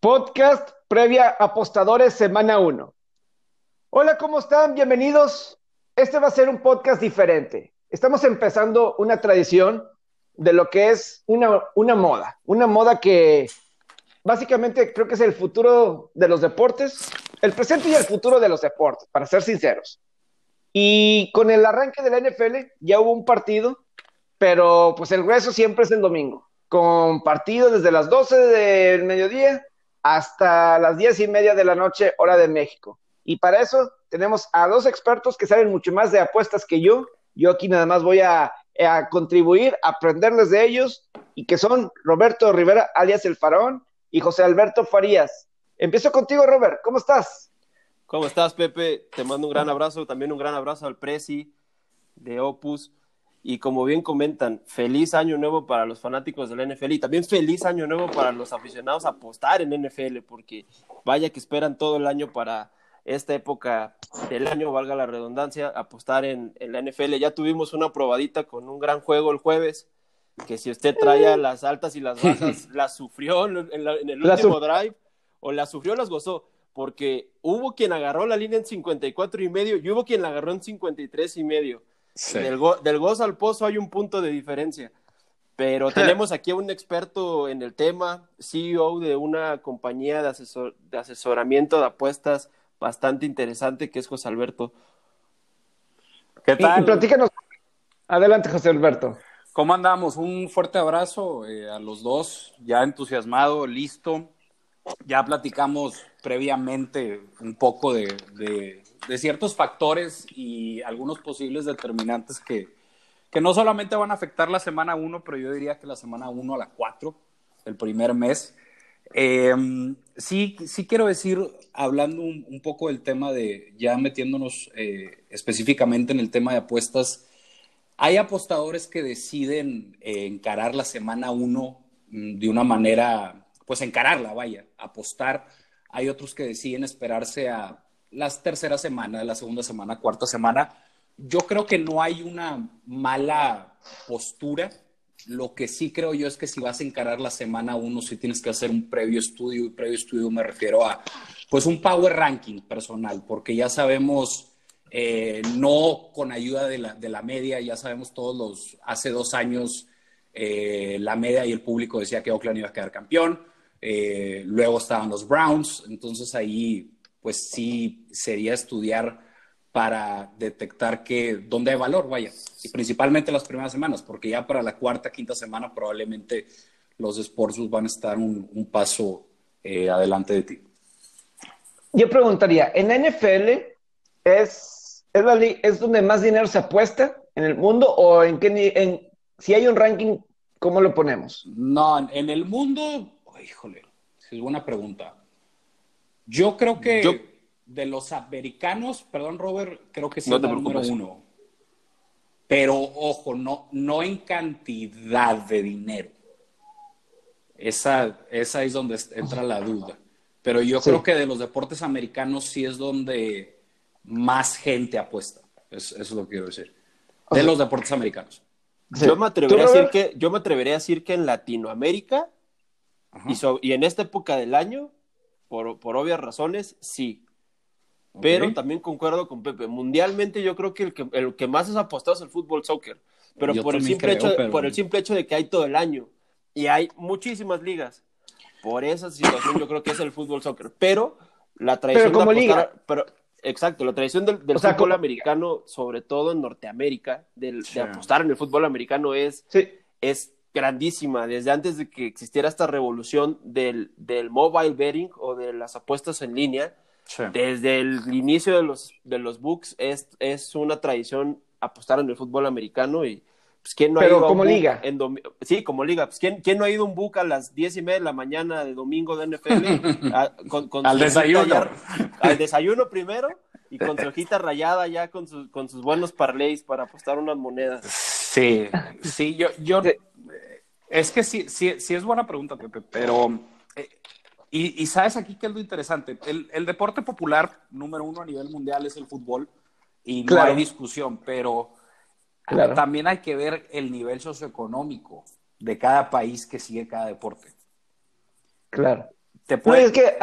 Podcast previa Apostadores Semana 1. Hola, ¿cómo están? Bienvenidos. Este va a ser un podcast diferente. Estamos empezando una tradición de lo que es una, una moda, una moda que básicamente creo que es el futuro de los deportes, el presente y el futuro de los deportes, para ser sinceros. Y con el arranque de la NFL ya hubo un partido, pero pues el grueso siempre es el domingo, con partido desde las 12 del mediodía hasta las 10 y media de la noche, hora de México. Y para eso tenemos a dos expertos que saben mucho más de apuestas que yo. Yo aquí nada más voy a, a contribuir, a aprenderles de ellos, y que son Roberto Rivera, alias El Faraón, y José Alberto Farías. Empiezo contigo, Robert. ¿Cómo estás? ¿Cómo estás, Pepe? Te mando un gran abrazo, también un gran abrazo al Prezi de Opus. Y como bien comentan, feliz año nuevo para los fanáticos del NFL y también feliz año nuevo para los aficionados a apostar en NFL, porque vaya que esperan todo el año para esta época del año, valga la redundancia, apostar en, en la NFL. Ya tuvimos una probadita con un gran juego el jueves, que si usted traía las altas y las bajas, las sufrió en, en el último drive, o las sufrió o las gozó porque hubo quien agarró la línea en 54 y medio y hubo quien la agarró en 53 y medio. Sí. Del, go del gozo al pozo hay un punto de diferencia. Pero tenemos aquí a un experto en el tema, CEO de una compañía de, asesor de asesoramiento de apuestas bastante interesante, que es José Alberto. ¿Qué tal? Y, y platícanos. Adelante, José Alberto. ¿Cómo andamos? Un fuerte abrazo eh, a los dos, ya entusiasmado, listo ya platicamos previamente un poco de, de, ciertos factores y algunos posibles determinantes que, que no solamente van a afectar la semana 1, pero yo diría que la semana 1 a la 4, el primer mes. Eh, sí, sí quiero decir, hablando un, un, poco del tema de, ya metiéndonos eh, específicamente en el tema de apuestas, hay apostadores que deciden eh, encarar la semana 1 mm, de una manera pues encararla, vaya, apostar. Hay otros que deciden esperarse a las tercera semana, la segunda semana, cuarta semana. Yo creo que no hay una mala postura. Lo que sí creo yo es que si vas a encarar la semana uno, sí tienes que hacer un previo estudio, y previo estudio me refiero a, pues un power ranking personal, porque ya sabemos, eh, no con ayuda de la, de la media, ya sabemos todos los, hace dos años, eh, la media y el público decía que Oakland iba a quedar campeón eh, luego estaban los Browns, entonces ahí pues sí sería estudiar para detectar que dónde hay valor, vaya, y principalmente las primeras semanas, porque ya para la cuarta, quinta semana probablemente los Sports van a estar un, un paso eh, adelante de ti. Yo preguntaría, ¿en NFL es, es, la, es donde más dinero se apuesta en el mundo o en qué, en, si hay un ranking, cómo lo ponemos? No, en el mundo híjole, es buena pregunta. Yo creo que Yo... de los americanos, perdón, Robert, creo que sí no es el número uno. Pero ojo, no, no en cantidad de dinero. Esa, esa es donde entra la duda. Pero yo sí. creo que de los deportes americanos sí es donde más gente apuesta. Es, eso es lo que quiero decir. De los deportes americanos. Sí. Yo, me atrevería a decir que, yo me atrevería a decir que en Latinoamérica y, so, y, en esta época del año, por, por obvias razones, sí. Okay. Pero también concuerdo con Pepe. Mundialmente yo creo que el que, el que más es apostado es el fútbol soccer. Pero por el, simple creo, hecho, pero... por el simple hecho de que hay todo el año. Y hay muchísimas ligas. Por esa situación yo creo que es el fútbol soccer. Pero la tradición pero como de apostar, liga. Pero, exacto, la tradición del, del o sea, fútbol como... americano, sobre todo en Norteamérica, del, sí. de apostar en el fútbol americano es, sí. es grandísima, desde antes de que existiera esta revolución del, del mobile betting o de las apuestas en línea, sí. desde el inicio de los, de los books es, es una tradición apostar en el fútbol americano y pues quién no Pero ha ido como liga. En sí, como liga. Pues ¿quién, ¿quién, no ha ido a un book a las diez y media de la mañana de domingo de NFL? a, con, con al desayuno. Ya, al desayuno primero y con su hojita rayada ya con, su, con sus buenos parlays para apostar unas monedas. Sí, sí, yo, yo es que sí, sí, sí es buena pregunta, Pepe, pero eh, y, y, sabes aquí qué es lo interesante. El, el, deporte popular número uno a nivel mundial es el fútbol y no claro. hay discusión, pero claro. también hay que ver el nivel socioeconómico de cada país que sigue cada deporte. Claro. te puede... es que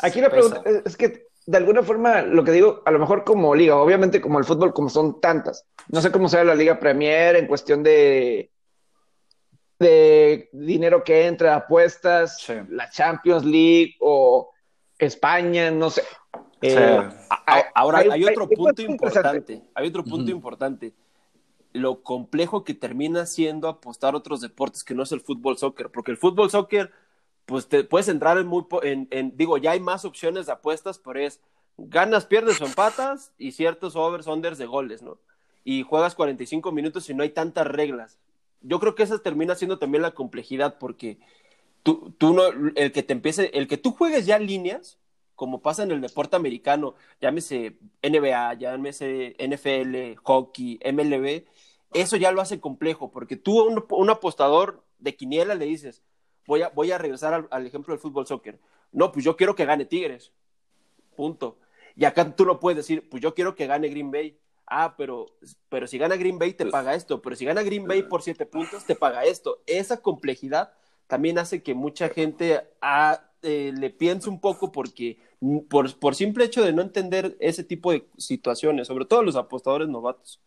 aquí la pregunta es que de alguna forma lo que digo, a lo mejor como liga, obviamente como el fútbol, como son tantas, no sé cómo sea la Liga Premier en cuestión de de dinero que entra, apuestas, la Champions League o España, no sé. Eh, ahora hay, otro punto importante, hay otro punto importante. Lo complejo que termina siendo apostar otros deportes que no es el fútbol soccer, porque el fútbol soccer, pues te puedes entrar en muy, en, digo, ya hay más opciones de apuestas, pero es ganas, pierdes o empatas y ciertos overs, unders de goles, ¿no? Y juegas 45 minutos y no hay tantas reglas yo creo que esa termina siendo también la complejidad porque tú, tú no, el que te empiece, el que tú juegues ya líneas, como pasa en el deporte americano, llámese NBA, llámese NFL, hockey, MLB, eso ya lo hace complejo, porque tú un, un apostador de quiniela le dices, voy a, voy a regresar al, ejemplo del fútbol soccer, no, pues yo quiero que gane Tigres, punto. Y acá tú no puedes decir, pues yo quiero que gane Green Bay ah, pero, pero si gana Green Bay te paga esto, pero si gana Green Bay por siete puntos te paga esto. Esa complejidad también hace que mucha gente ah, eh, le piense un poco porque por, por simple hecho de no entender ese tipo de situaciones, sobre todo los apostadores novatos.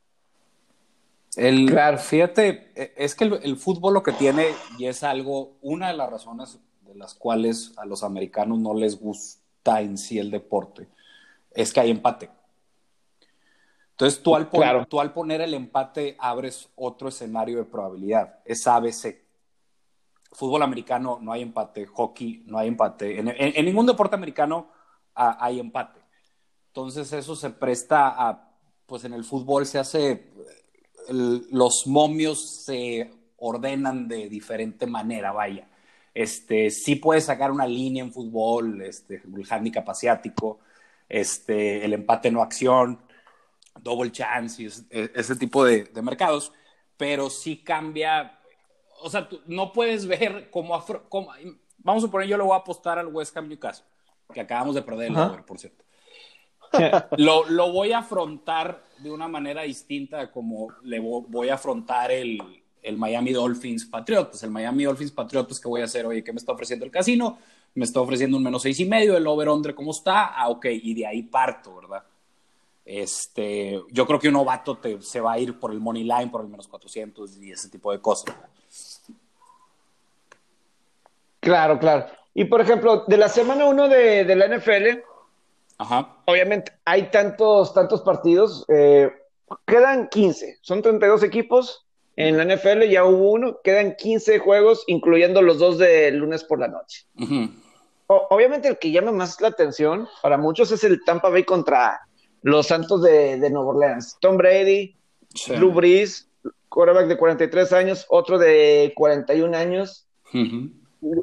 El, claro. Fíjate, e, es que el, fútbol lo que tiene, y es algo, una de las razones de las cuales a los americanos no les gusta en sí el deporte, es que hay empate. Entonces, tú al, poner, tú al poner el empate abres otro escenario de probabilidad. Es ABC. Fútbol americano no hay empate, hockey no hay empate. En, ningún deporte americano hay empate. Entonces, eso se presta a, pues en el fútbol se hace, los momios se ordenan de diferente manera, vaya. Este, sí puedes sacar una línea en fútbol, este, el handicap asiático, este, el empate no acción, double chance y e, ese tipo de, mercados, pero sí cambia, o sea, no puedes ver cómo, vamos a suponer, yo le voy a apostar al West Ham Newcastle, que acabamos de perder el over, por cierto. lo, lo, voy a afrontar de una manera distinta como le voy a afrontar el, el Miami Dolphins Patriotas. El Miami Dolphins Patriotas, que voy a hacer? Oye, ¿qué me está ofreciendo el casino? Me está ofreciendo un menos seis y medio, el over-under, ¿cómo está? Ah, ok, y de ahí parto, ¿verdad? Este, yo creo que un novato te, se va a ir por el money line, por el menos 400 y ese tipo de cosas. Claro, claro. Y por ejemplo, de la semana 1 de, de, la NFL, obviamente hay tantos, tantos partidos, eh, quedan 15, son 32 equipos. En la NFL ya hubo uno, quedan 15 juegos, incluyendo los dos de lunes por la noche. obviamente el que llama más la atención para muchos es el Tampa Bay contra los Santos de, de Nueva Orleans. Tom Brady, Drew Brees, quarterback de 43 años, otro de 41 años.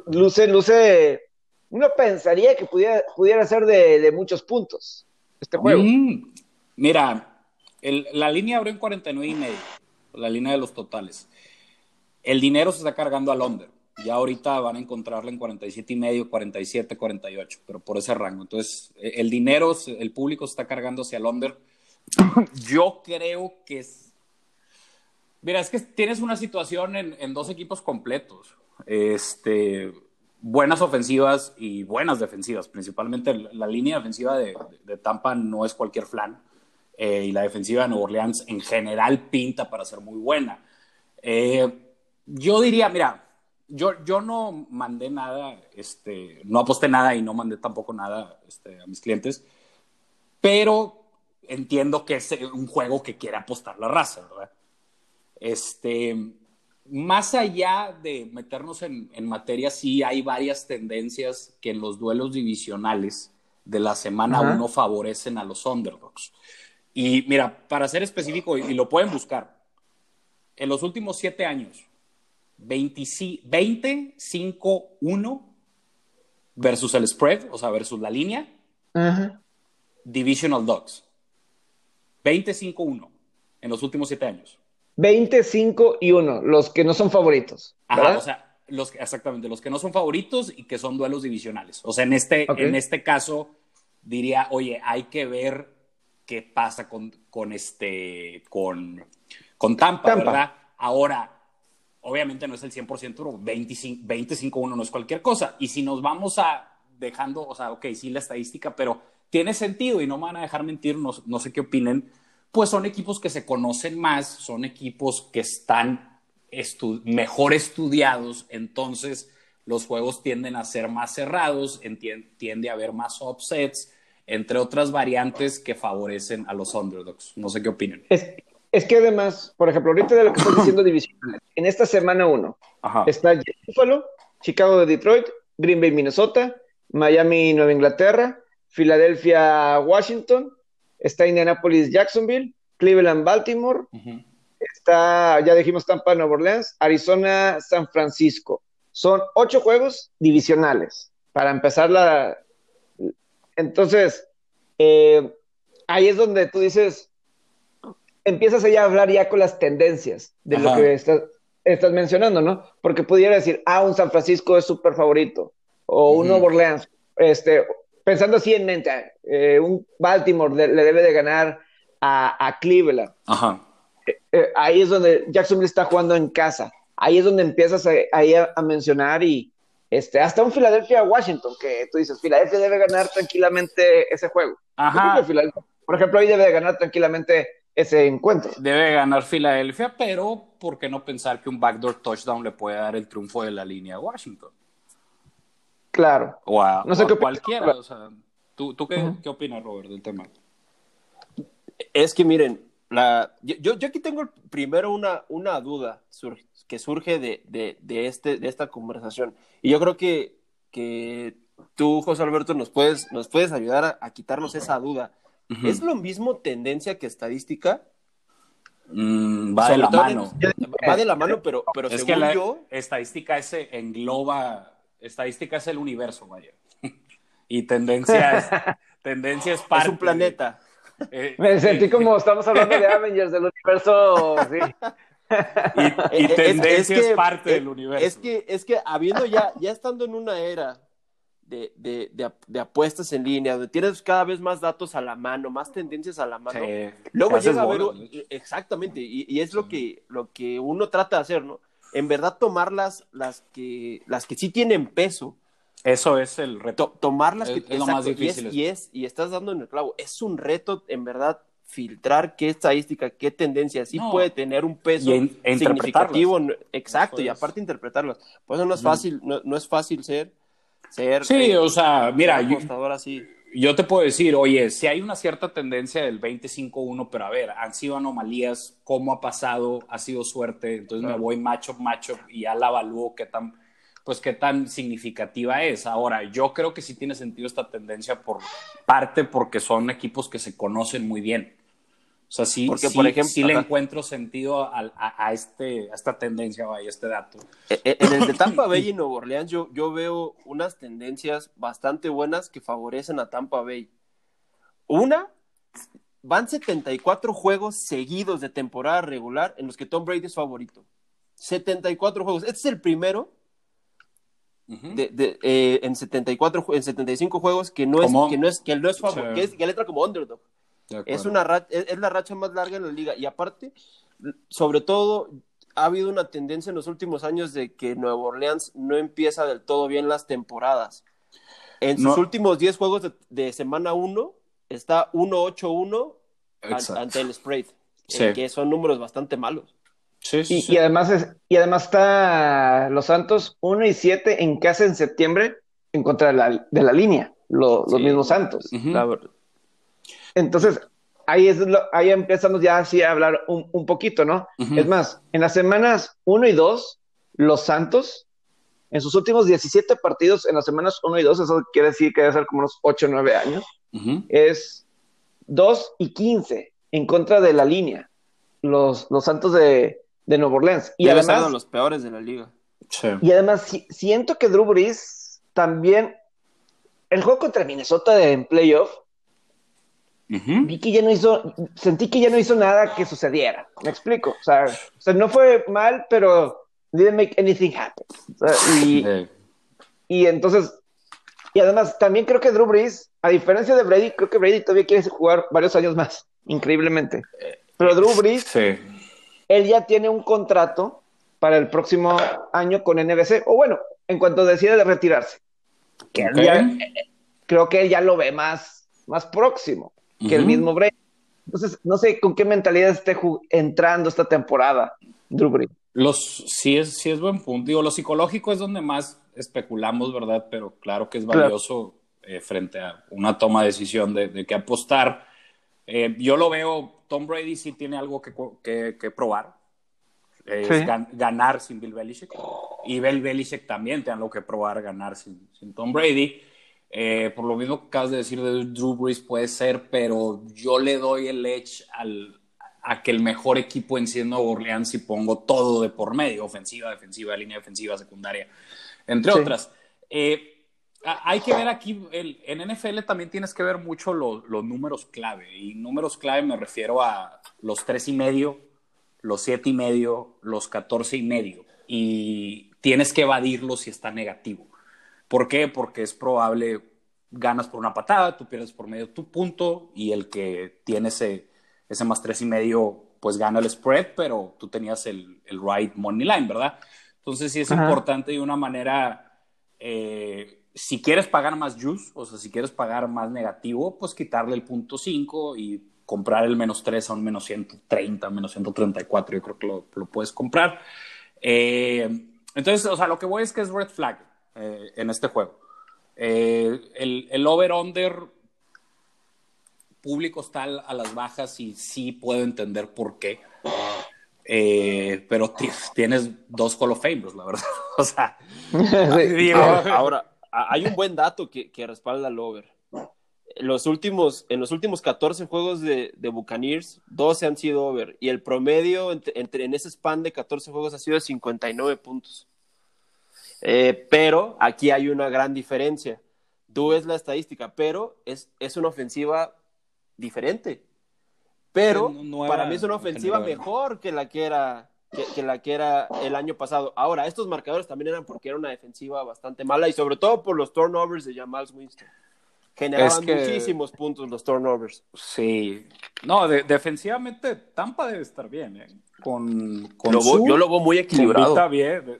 Luce, luce, uno pensaría que pudiera, pudiera ser de, muchos puntos este juego. Mm, mira, la línea abrió en 49 y medio, la línea de los totales. El dinero se está cargando al under. Ya ahorita van a encontrarla en 47 y medio, 47, 48, pero por ese rango. Entonces, e, el dinero, el público está cargando hacia el under. Yo creo que es... Mira, es que tienes una situación en, dos equipos completos. Este, buenas ofensivas y buenas defensivas. Principalmente la línea defensiva de, Tampa no es cualquier flan. Eh, y la defensiva de Nueva Orleans en general pinta para ser muy buena. Eh, yo diría, mira, yo, yo no mandé nada, este, no aposté nada y no mandé tampoco nada este, a mis clientes, pero entiendo que es un juego que quiere apostar la raza, ¿verdad? Este, más allá de meternos en, en materia, sí hay varias tendencias que en los duelos divisionales de la semana uno favorecen a los underdogs. Y mira, para ser específico, y lo pueden buscar, en los últimos siete años, 20-5-1 versus el spread, o sea, versus la línea. Divisional Dogs. 25-1 en los últimos siete años. 25 y 1, los que no son favoritos. Ajá, o sea, los, exactamente, los que no son favoritos y que son duelos divisionales. O sea, en este, en este caso, diría, oye, hay que ver qué pasa con, con este, con, con Tampa, Tampa, ¿verdad? Ahora, obviamente no es el 100%, pero 25-1 no es cualquier cosa. Y si nos vamos a dejando, o sea, ok, sí la estadística, pero tiene sentido y no me van a dejar mentir, no, no sé qué opinen, pues son equipos que se conocen más, son equipos que están mejor estudiados, entonces los juegos tienden a ser más cerrados, tiende a haber más offsets, entre otras variantes que favorecen a los underdogs. No sé qué opinan. Es, es que además, por ejemplo, ahorita de lo que estás diciendo divisionales, en esta semana uno está Buffalo, Chicago de Detroit, Green Bay, Minnesota, Miami, Nueva Inglaterra, Filadelfia, Washington, está Indianapolis, Jacksonville, Cleveland, Baltimore, está, ya dijimos Tampa, Nueva Orleans, Arizona, San Francisco. Son ocho juegos divisionales para empezar la... Entonces, eh, ahí es donde tú dices, empiezas a hablar ya con las tendencias de lo que estás, estás, mencionando, ¿no? Porque pudiera decir, ah, un San Francisco es súper favorito, o un Nuevo Orleans, este, pensando así en mente, eh, un Baltimore le debe de ganar a, Cleveland. Ajá. Eh, eh, ahí es donde Jacksonville está jugando en casa. Ahí es donde empiezas a, a, mencionar y este, hasta un Philadelphia Washington, que tú dices, Philadelphia debe ganar tranquilamente ese juego. Ajá. Por ejemplo, ahí debe de ganar tranquilamente ese encuentro. Debe ganar Filadelfia, pero ¿por qué no pensar que un backdoor touchdown le puede dar el triunfo de la línea a Washington? Claro. O a, no sé qué cualquiera. O sea, ¿Tú, tú qué, qué, opinas, Robert, del tema? Es que miren, la, yo, yo aquí tengo primero una, una duda que surge de, de, de, este, de esta conversación. Y yo creo que, que tú, José Alberto, nos puedes, nos puedes ayudar a, quitarnos esa duda. ¿Es lo mismo tendencia que estadística? Mm, va de la mano. va de la mano, pero, pero es según que yo. Estadística ese engloba. Estadística es el universo, vaya. y tendencia es, tendencia es parte. Es un planeta. Eh, Me sentí como estamos hablando de Avengers, del universo, Y, tendencia es, parte del universo. Es que, es que habiendo ya, ya estando en una era de, de, de, apuestas en línea, donde tienes cada vez más datos a la mano, más tendencias a la mano, luego llega a ver, exactamente, y, es lo que, lo que uno trata de hacer, ¿no? En verdad tomar las, las, que, las que sí tienen peso, eso es el reto. tomarlas que, es lo más difícil. Y, es, y, estás dando en el clavo. Es un reto, en verdad, filtrar qué estadística, qué tendencia sí puede tener un peso e significativo. Exacto, y aparte interpretarlas. Pues eso no es fácil, no, es fácil ser. Ser sí, o sea, mira, yo, yo, te puedo decir, oye, si hay una cierta tendencia del 25-1, pero a ver, han sido anomalías, cómo ha pasado, ha sido suerte, entonces me voy macho, macho y ya la evalúo qué tan pues qué tan significativa es. Ahora, yo creo que sí tiene sentido esta tendencia por parte porque son equipos que se conocen muy bien. O sea, sí, porque, por ejemplo, sí le encuentro sentido a, este, a esta tendencia, a este dato. E, e, en el de Tampa Bay y Nueva Orleans yo, yo veo unas tendencias bastante buenas que favorecen a Tampa Bay. Una, van 74 juegos seguidos de temporada regular en los que Tom Brady es favorito. 74 juegos. Este es el primero de, eh, en 74 en 75 juegos que no es que no es que no es favor, que es que letra como underdog. Es una es, la racha más larga en la liga. Y aparte sobre todo ha habido una tendencia en los últimos años de que Nueva Orleans no empieza del todo bien las temporadas. En sus últimos 10 juegos de, semana 1 está 1-8-1 ante el spread, que son números bastante malos. y, además y además está los Santos 1 y 7 en casa en septiembre en contra de la, de la línea, los mismos Santos. Entonces, ahí, es ahí empezamos ya así a hablar un, poquito, ¿no? Es más, en las semanas 1 y 2, los Santos, en sus últimos 17 partidos, en las semanas 1 y 2, eso quiere decir que debe ser como unos 8 o 9 años, es 2 y 15 en contra de la línea. Los, los Santos de, de Nueva Orleans. Y además, los peores de la liga. Y además, siento que Drew Brees también. El juego contra Minnesota en playoff. Vi que ya no hizo. Sentí que ya no hizo nada que sucediera. Me explico. O sea, no fue mal, pero didn't make anything happen. y, y entonces. Y además, también creo que Drew Brees, a diferencia de Brady, creo que Brady todavía quiere jugar varios años más. Increíblemente. Pero Drew Brees. Sí él ya tiene un contrato para el próximo año con NBC, o bueno, en cuanto decide de retirarse. que creo que él ya lo ve más, más próximo que el mismo Brady. Entonces, no sé con qué mentalidad esté entrando esta temporada, Drew Brees. Los, sí, es, sí es buen punto. Digo, lo psicológico es donde más especulamos, ¿verdad? Pero claro que es valioso eh, frente a una toma de decisión de, de qué apostar. Eh, yo lo veo, Tom Brady sí tiene algo que, que, que probar. Es ganar sin Bill Belichick. Y Bill Belichick también tiene algo que probar ganar sin, sin Tom Brady. Eh, por lo mismo que acabas de decir de Drew Brees puede ser, pero yo le doy el edge al, a que el mejor equipo en siendo Orleans si pongo todo de por medio, ofensiva, defensiva, línea defensiva, secundaria, entre otras. Eh, hay que ver aquí, el, en NFL también tienes que ver mucho los números clave, y números clave me refiero a los tres y medio, los siete y medio, los catorce y medio, y tienes que evadirlo si está negativo. ¿Por qué? Porque es probable ganas por una patada, tú pierdes por medio tu punto y el que tiene ese, ese más tres y medio pues gana el spread, pero tú tenías el, el right money line, ¿verdad? Entonces sí es importante de una manera, eh, si quieres pagar más juice, o sea, si quieres pagar más negativo, pues quitarle el punto 5 y comprar el menos 3 a un menos 130, menos 134, yo creo que lo, lo puedes comprar. Eh, entonces, o sea, lo que voy es que es red flag. Eh, en este juego. Eh, el, el over-under público está a las bajas y sí puedo entender por qué. Eh, pero tienes dos Hall of Famers, la verdad. o sea, ahora, hay un buen dato que, que, respalda el over. Los últimos, en los últimos 14 juegos de, de Buccaneers, 12 han sido over. Y el promedio entre, en ese span de 14 juegos ha sido de 59 puntos. Eh, pero aquí hay una gran diferencia. Tú ves la estadística, pero es, es una ofensiva diferente. Pero para mí es una ofensiva mejor que la que era que, la que era el año pasado. Ahora, estos marcadores también eran porque era una defensiva bastante mala y sobre todo por los turnovers de Jamal Winston. Generaban muchísimos puntos los turnovers. Sí. No, defensivamente Tampa debe estar bien, ¿eh? Con, con yo lo veo muy equilibrado. Está bien,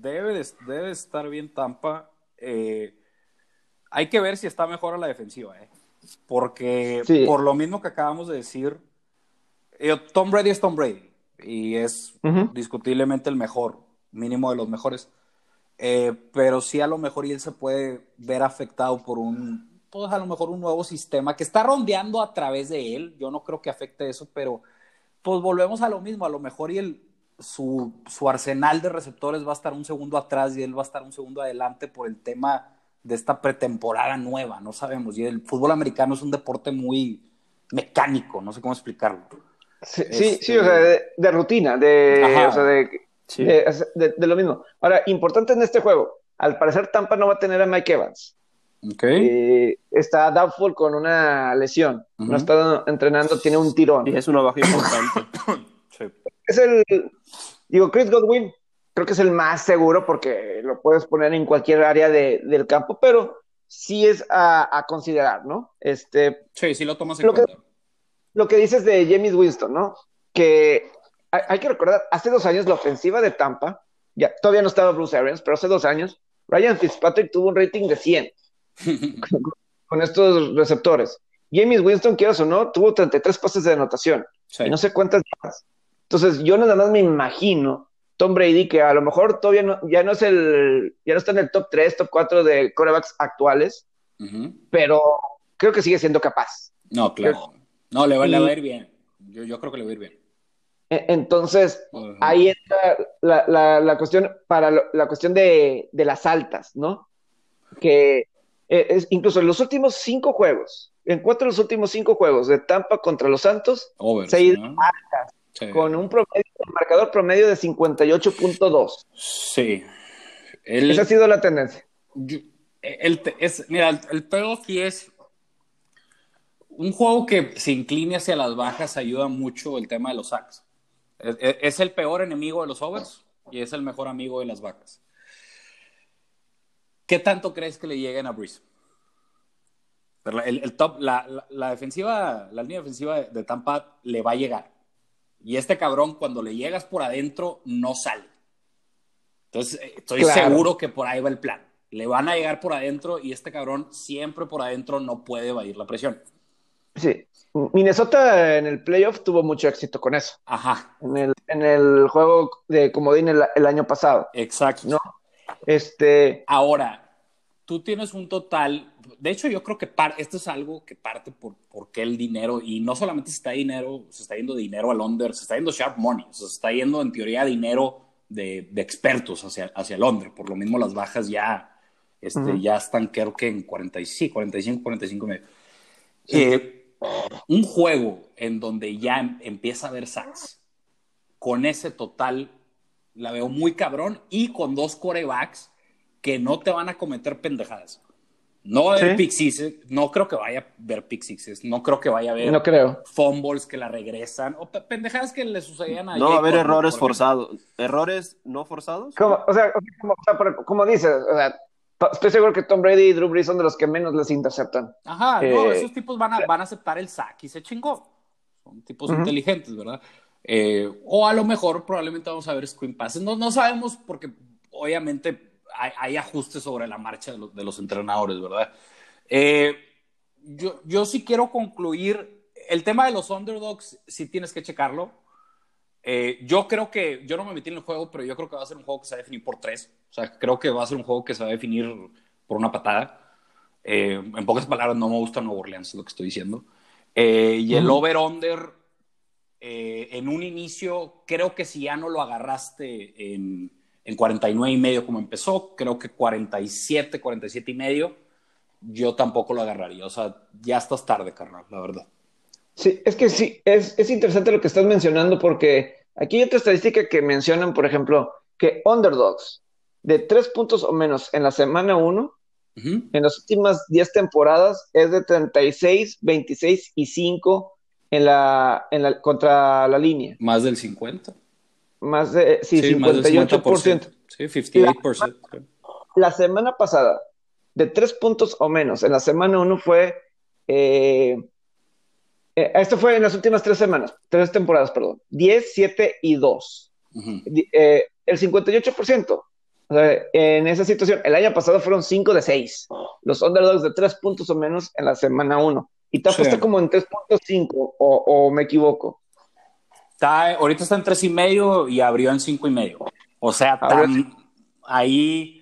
debe, debe estar bien Tampa. Eh, hay que ver si está mejor a la defensiva, ¿eh? porque por lo mismo que acabamos de decir, eh, Tom Brady es Tom Brady y es discutiblemente el mejor, mínimo de los mejores. Eh, pero sí a lo mejor y él se puede ver afectado por un, pues a lo mejor un nuevo sistema que está rondeando a través de él. Yo no creo que afecte eso, pero pues volvemos a lo mismo. A lo mejor y el, su, su, arsenal de receptores va a estar un segundo atrás y él va a estar un segundo adelante por el tema de esta pretemporada nueva, no sabemos. Y el fútbol americano es un deporte muy mecánico, no sé cómo explicarlo. Sí, sí, o sea, de, rutina, de, o sea, de, de, lo mismo. Ahora, importante en este juego, al parecer Tampa no va a tener a Mike Evans. Okay. Eh, está doubtful con una lesión, no está entrenando, tiene un tirón. Y es una baja importante. es el, digo, Chris Godwin, creo que es el más seguro porque lo puedes poner en cualquier área de, del campo, pero sí es a, considerar, ¿no? Este, sí, sí lo tomas en cuenta. lo que dices de James Winston, ¿no? Que hay, que recordar, hace dos años la ofensiva de Tampa, ya todavía no estaba Bruce Arians, pero hace dos años, Ryan Fitzpatrick tuvo un rating de 100 con, estos receptores. James Winston, quieras o no, tuvo 33 pases de anotación y no sé cuántas. Entonces, yo nada más me imagino Tom Brady, que a lo mejor todavía no, ya no es el, ya no está en el top 3, top 4 de corebacks actuales, pero creo que sigue siendo capaz. No, claro. No, le va, a ir bien. Yo, creo que le va a ir bien. E, entonces, ahí está la, la, cuestión para la cuestión de, de, las altas, ¿no? Que e, es, incluso en los últimos cinco juegos, en cuatro de los últimos cinco juegos de Tampa contra los Santos, se ha ido altas con un marcador promedio de 58.2. Sí. Esa ha sido la tendencia. el, es, mira, el, aquí es un juego que se incline hacia las bajas ayuda mucho el tema de los sacks. Es, el peor enemigo de los overs y es el mejor amigo de las vacas. ¿Qué tanto crees que le lleguen a Breeze? El, top, la, la, defensiva, la línea defensiva de Tampa le va a llegar. Y este cabrón, cuando le llegas por adentro, no sale. Entonces, eh, estoy seguro que por ahí va el plan. le van a llegar por adentro y este cabrón siempre por adentro no puede evadir la presión. Sí, Minnesota en el playoff tuvo mucho éxito con eso. Ajá. En el, en el juego de comodín el, el año pasado. Exacto. ¿no? Este, Ahora, tú tienes un total, de hecho yo creo que par, esto es algo que parte por, por qué el dinero, y no solamente se está dinero, se está yendo dinero al under, se está yendo sharp money, o sea, se está yendo en teoría dinero de, de expertos hacia, hacia under, por lo mismo las bajas ya, este, Ujú. ya están creo que en 45, 45, 45 y medio. Eh, un juego en donde ya em- empieza a haber sacks, con ese total la veo muy cabrón y con dos corebacks que no te van a cometer pendejadas. No va a haber Sí. pick sixes, no creo que vaya a haber pick sixes, no creo que vaya a haber no creo. fumbles que la regresan o pe- pendejadas que le sucedían a No va a haber errores forzados. ¿Errores no forzados? Como, o sea, como, o sea, pero como dices, o sea, to- estoy seguro que Tom Brady y Drew Brees son de los que menos les interceptan. Ajá, no, Eh, esos tipos van a, van a aceptar el sack y se chingó. Son tipos inteligentes, ¿verdad? Eh, o a lo mejor probablemente vamos a ver screen passes. No, no sabemos porque obviamente hay, hay ajustes sobre la marcha de los, de los entrenadores, ¿verdad? Eh, yo, yo sí quiero concluir. El tema de los underdogs, sí tienes que checarlo. Eh, yo creo que, yo no me metí en el juego, pero yo creo que va a ser un juego que se va a definir por tres. O sea, creo que va a ser un juego que se va a definir por una patada. Eh, en pocas palabras, no me gusta Nuevo Orleans, es lo que estoy diciendo. Eh, y el over-under, eh, en un inicio, creo que si ya no lo agarraste en, en 49 y medio como empezó, creo que 47, 47 y medio, yo tampoco lo agarraría. O sea, ya estás tarde, carnal, la verdad. Sí, es que sí, es, es interesante lo que estás mencionando porque aquí hay otra estadística que mencionan, por ejemplo, que underdogs de tres puntos o menos en la semana 1, Ujú. en las últimas 10 temporadas, es de 36, 26 y 5 en la, en la, contra la línea. Más del 50. Más de, sí, más del 58%. Sí, 58%. La semana pasada, de tres puntos o menos, en la semana 1 fue... eh, eh, esto fue en las últimas tres semanas, tres temporadas, perdón. 10, 7 y 2. Ujú. Di- eh, el 58%. O sea, en esa situación, el año pasado fueron 5 de 6. Los underdogs de 3 puntos o menos en la semana 1. Y Tampa Sí. está como en 3.5, o, o me equivoco. Está, ahorita está en tres y medio y abrió en cinco y medio. O sea, tan- ahí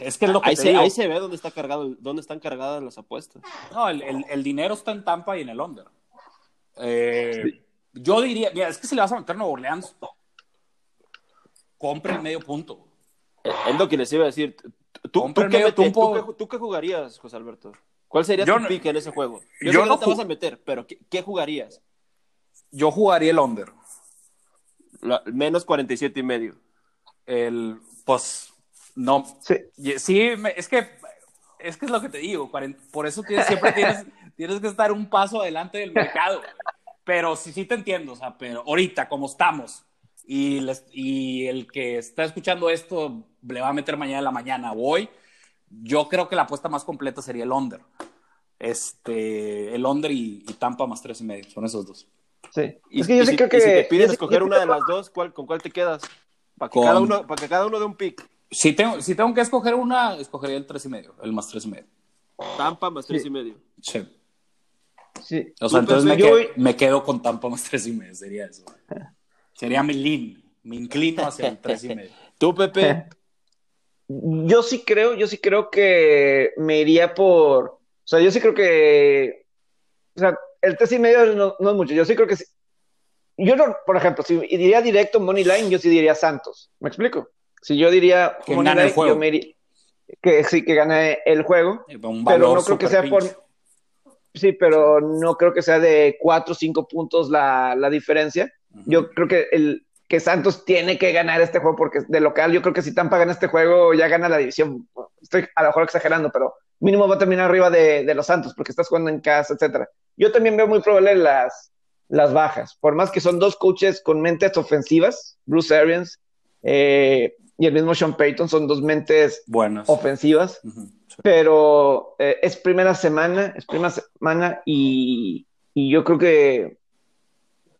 es que es lo que Ahí te se, digo. ahí se ve dónde, está cargado, dónde están cargadas las apuestas. No, el, el- el dinero está en Tampa y en el under. Eh, Yo diría, mira, es que si le vas a meter a Nueva Orleans, compre el medio punto. Es lo que les iba a decir. ¿Tú, tú, qué, tú qué- tú qué jugarías, José Alberto? ¿Cuál sería Yo tu no- pick en ese juego? Yo, yo no te vas a meter, pero ¿qué, qué jugarías? Yo jugaría el under. La- menos 47 y medio. El, pues, no. Sí. Y- Sí, me- es que es que es lo que te digo. Por eso tienes, siempre tienes, tienes que estar un paso adelante del mercado. Pero sí, sí te entiendo. O sea, pero ahorita, como estamos, y, les- y el que está escuchando esto le va a meter mañana en la mañana o hoy, yo creo que la apuesta más completa sería el under. Este, el under y, y Tampa más tres y medio. Son esos dos. Sí. Y, es que yo y sí si, creo que. y si te piden escoger una de las dos, ¿cuál, ¿con cuál te quedas? Para que, Con- cada uno, para que cada uno dé un pick. Si tengo, si tengo que escoger una, escogería el tres y medio, el más tres y medio. Tampa más tres Sí. y medio. Sí. Sí. O sea, entonces me, yo quedo, me quedo con Tampa más tres y medio, sería eso. Sería mi lean, me inclino hacia el tres y medio. Tú, Pepe, Yo sí creo, yo sí creo que me iría por. O sea, yo sí creo que. O sea, el tres y medio no, no es mucho. Yo sí creo que sí. Yo no, por ejemplo, si diría directo Money Line, yo sí diría Santos. ¿Me explico? Si yo diría Que Money gane el Line, juego. yo me iría. Que sí, que gane el juego. Un Pero no creo que sea por. Sí, pero no creo que sea de cuatro o cinco puntos la, la diferencia. Yo creo que el que Santos tiene que ganar este juego porque de local yo creo que si Tampa gana este juego ya gana la división. Estoy a lo mejor exagerando, pero mínimo va a terminar arriba de, de los Santos porque estás jugando en casa, etcétera. Yo también veo muy probable las, las bajas, por más que son dos coaches con mentes ofensivas, Bruce Arians eh, y el mismo Sean Payton son dos mentes Buenas. ofensivas sí. pero eh, es primera semana, es primera semana y, y yo creo que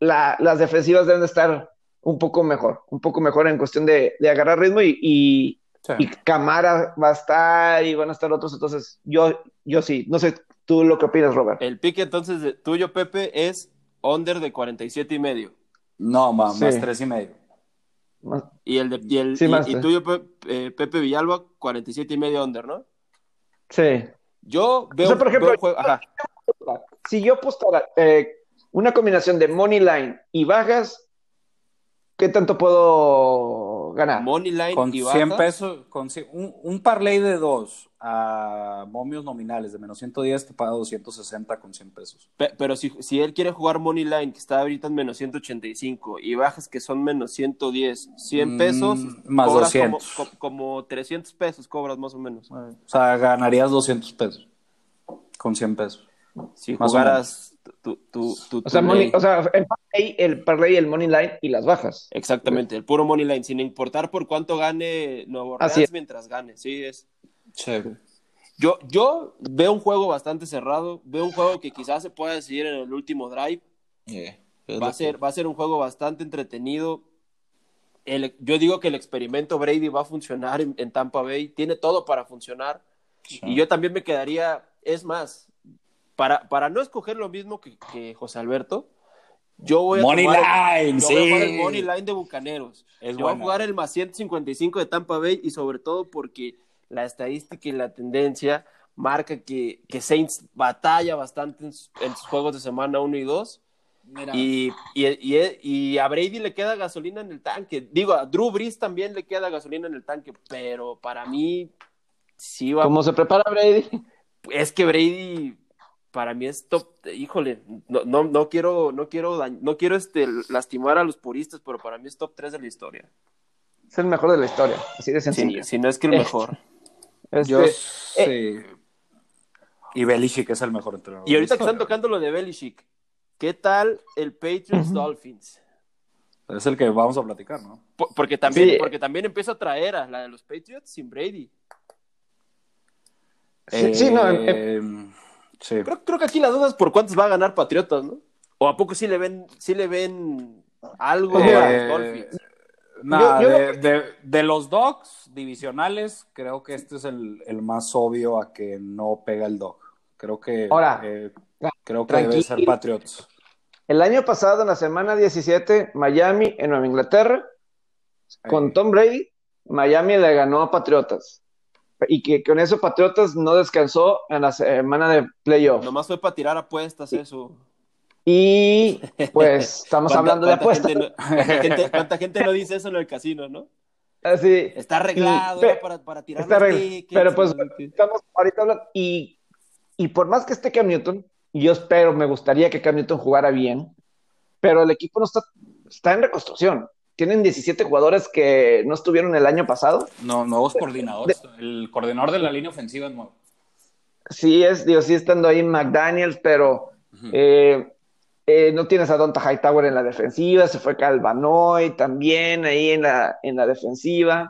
la- las defensivas deben de estar un poco mejor, un poco mejor en cuestión de, de agarrar ritmo y, y Sí. Y Camara va a estar y van a estar otros, entonces yo, yo sí, no sé tú lo que opinas, Robert. El pique entonces de tuyo, Pepe, es under de 47 y medio. No, más, más tres y medio. Y el, de, y el y, tuyo, eh, Pepe Villalba, 47 y medio under, ¿no? Sí. Yo veo, por ejemplo, si yo apostara eh, una combinación de money line y bajas, ¿qué tanto puedo ganar? Money line con y 100 pesos, con un, un parlay de dos a momios nominales de menos 110 te paga 260 con 100 pesos. pero si, si él quiere jugar money line que está ahorita en menos 185 y bajas que son menos 110, 100 mm, pesos, más 200. Como, como, 300 pesos cobras más o menos. O sea, ganarías 200 pesos con 100 pesos. Si jugaras tu, o, sea, o, sea, el parlay, el parlay, el money line y las bajas. Exactamente, el puro money line, sin importar por cuánto gane Nuevo Orleans mientras gane. Sí, es. Yo, yo veo un juego bastante cerrado, veo un juego que quizás se pueda decidir en el último drive. va, a ser, va a ser un juego bastante entretenido. yo digo que el experimento Brady va a funcionar en, Tampa Bay, tiene todo para funcionar. Y yo también me quedaría, es más, para, para no escoger lo mismo que, José Alberto, yo voy a money line, sí. el money line de Bucaneros. yo voy a jugar el más 155 de Tampa Bay y sobre todo porque la estadística y la tendencia marca que, que Saints batalla bastante en, sus, juegos de semana 1 y 2. Y, y, a Brady le queda gasolina en el tanque. Digo, a Drew Brees también le queda gasolina en el tanque, pero para mí sí va. ¿Cómo se prepara Brady? Es que Brady para mí es top. Híjole, no, no, no quiero, no quiero, no quiero este, lastimar a los puristas, pero para mí es top 3 de la historia. Es el mejor de la historia, así de sencillo. si no es que el mejor. Este, Yo eh, y Belichick es el mejor entrenador. Y ahorita que están tocando lo de Belichick, ¿qué tal el Patriots Dolphins? Es el que vamos a platicar, ¿no? porque, también, porque también empieza a traer a la de los Patriots sin Brady. Sí, no. Eh, creo, creo, que aquí la duda es por cuántos va a ganar Patriotas, ¿no? ¿O a poco sí le ven, sí le ven algo a los eh, Dolphins? de, los dogs divisionales, creo que este es el, más obvio a que no pega el dog. Creo que, Ahora, eh, creo que debe ser Patriots. El año pasado, en la semana 17, Miami en Nueva Inglaterra, con Tom Brady, Miami le ganó a Patriotas. Y que con eso Patriotas no descansó en la semana de playoff. Nomás fue para tirar apuestas eso. Y pues estamos hablando de apuestas. ¿cuánta, gente, no dice eso en el casino, no? Así. Está arreglado para, para, tirar está Pero pues estamos ahorita hablando. Y, y por más que esté Cam Newton, yo espero, me gustaría que Cam Newton jugara bien, pero el equipo no está, está en reconstrucción. Tienen 17 jugadores que no estuvieron el año pasado. No, nuevos coordinadores. el coordinador de la línea ofensiva es nuevo. Sí, es, digo, sí estando ahí McDaniels, pero eh, no tienes a Donta Hightower en la defensiva, se fue Calvanoy también ahí en la, en la defensiva.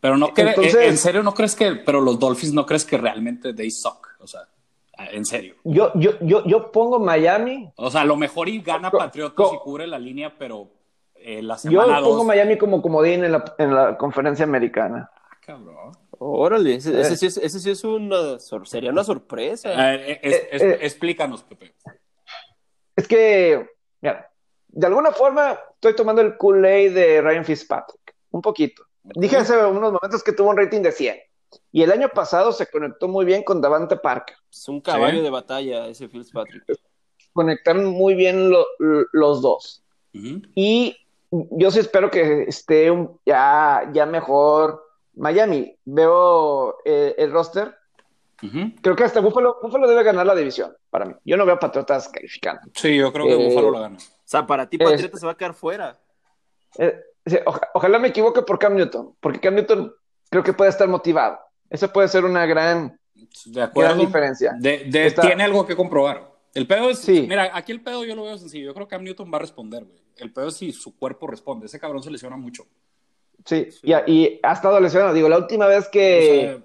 Pero no crees, eh, en serio no crees que, pero los Dolphins no crees que realmente they suck, o sea, en serio. Yo, yo, yo, yo pongo Miami. O sea, a lo mejor y gana Patriotas y cubre la línea, pero eh, la semana Yo pongo Miami como comodín en la, en la conferencia americana. Ah, cabrón. Órale, ese, ese, sí es, ese sí es una, sería una sorpresa. explícanos, Pepe. Es que, mira, de alguna forma estoy tomando el Kool-Aid de Ryan Fitzpatrick, un poquito. Dije hace unos momentos que tuvo un rating de 100. Y el año pasado se conectó muy bien con Davante Parker. Es un caballo de batalla ese Fitzpatrick. Conectaron muy bien los dos. Y yo sí espero que esté ya, ya mejor Miami. Veo eh, el roster Creo que hasta Buffalo, debe ganar la división, para mí. Yo no veo a Patriotas calificando. Sí, yo creo que eh, Buffalo la gana. O sea, para ti Patriotas se va a quedar fuera. Eh, ojalá me equivoque por Cam Newton, porque Cam Newton creo que puede estar motivado. Eso puede ser una gran, de diferencia. Tiene algo que comprobar. El pedo es, sí. mira, aquí el pedo yo lo veo sencillo. Yo creo que Cam Newton va a responder, güey. El pedo es si su cuerpo responde. Ese cabrón se lesiona mucho. Sí, Y, ha estado lesionado. Digo, la última vez que,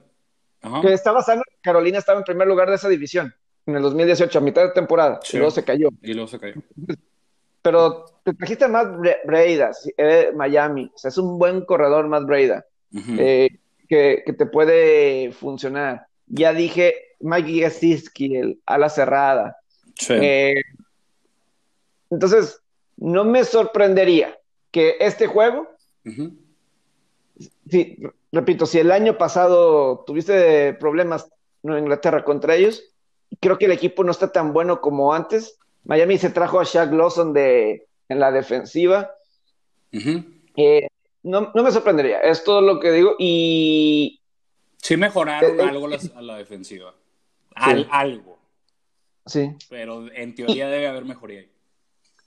que estaba sano, Carolina estaba en primer lugar de esa división en el 2018, a mitad de temporada, y luego se cayó. Y luego se cayó. Pero te trajiste más Breida, eh, Miami, o sea, es un buen corredor más Breida. Eh, que, te puede funcionar. Ya dije Mike Gasiski, el ala cerrada. Eh, entonces, no me sorprendería que este juego, repito, si el año pasado tuviste problemas en Inglaterra contra ellos, creo que el equipo no está tan bueno como antes. Miami se trajo a Shaq Lawson de, en la defensiva. Eh, no, me sorprendería, es todo lo que digo. Y. Sí, mejoraron eh, algo a la defensiva. algo. Sí. Pero en teoría debe haber mejoría ahí.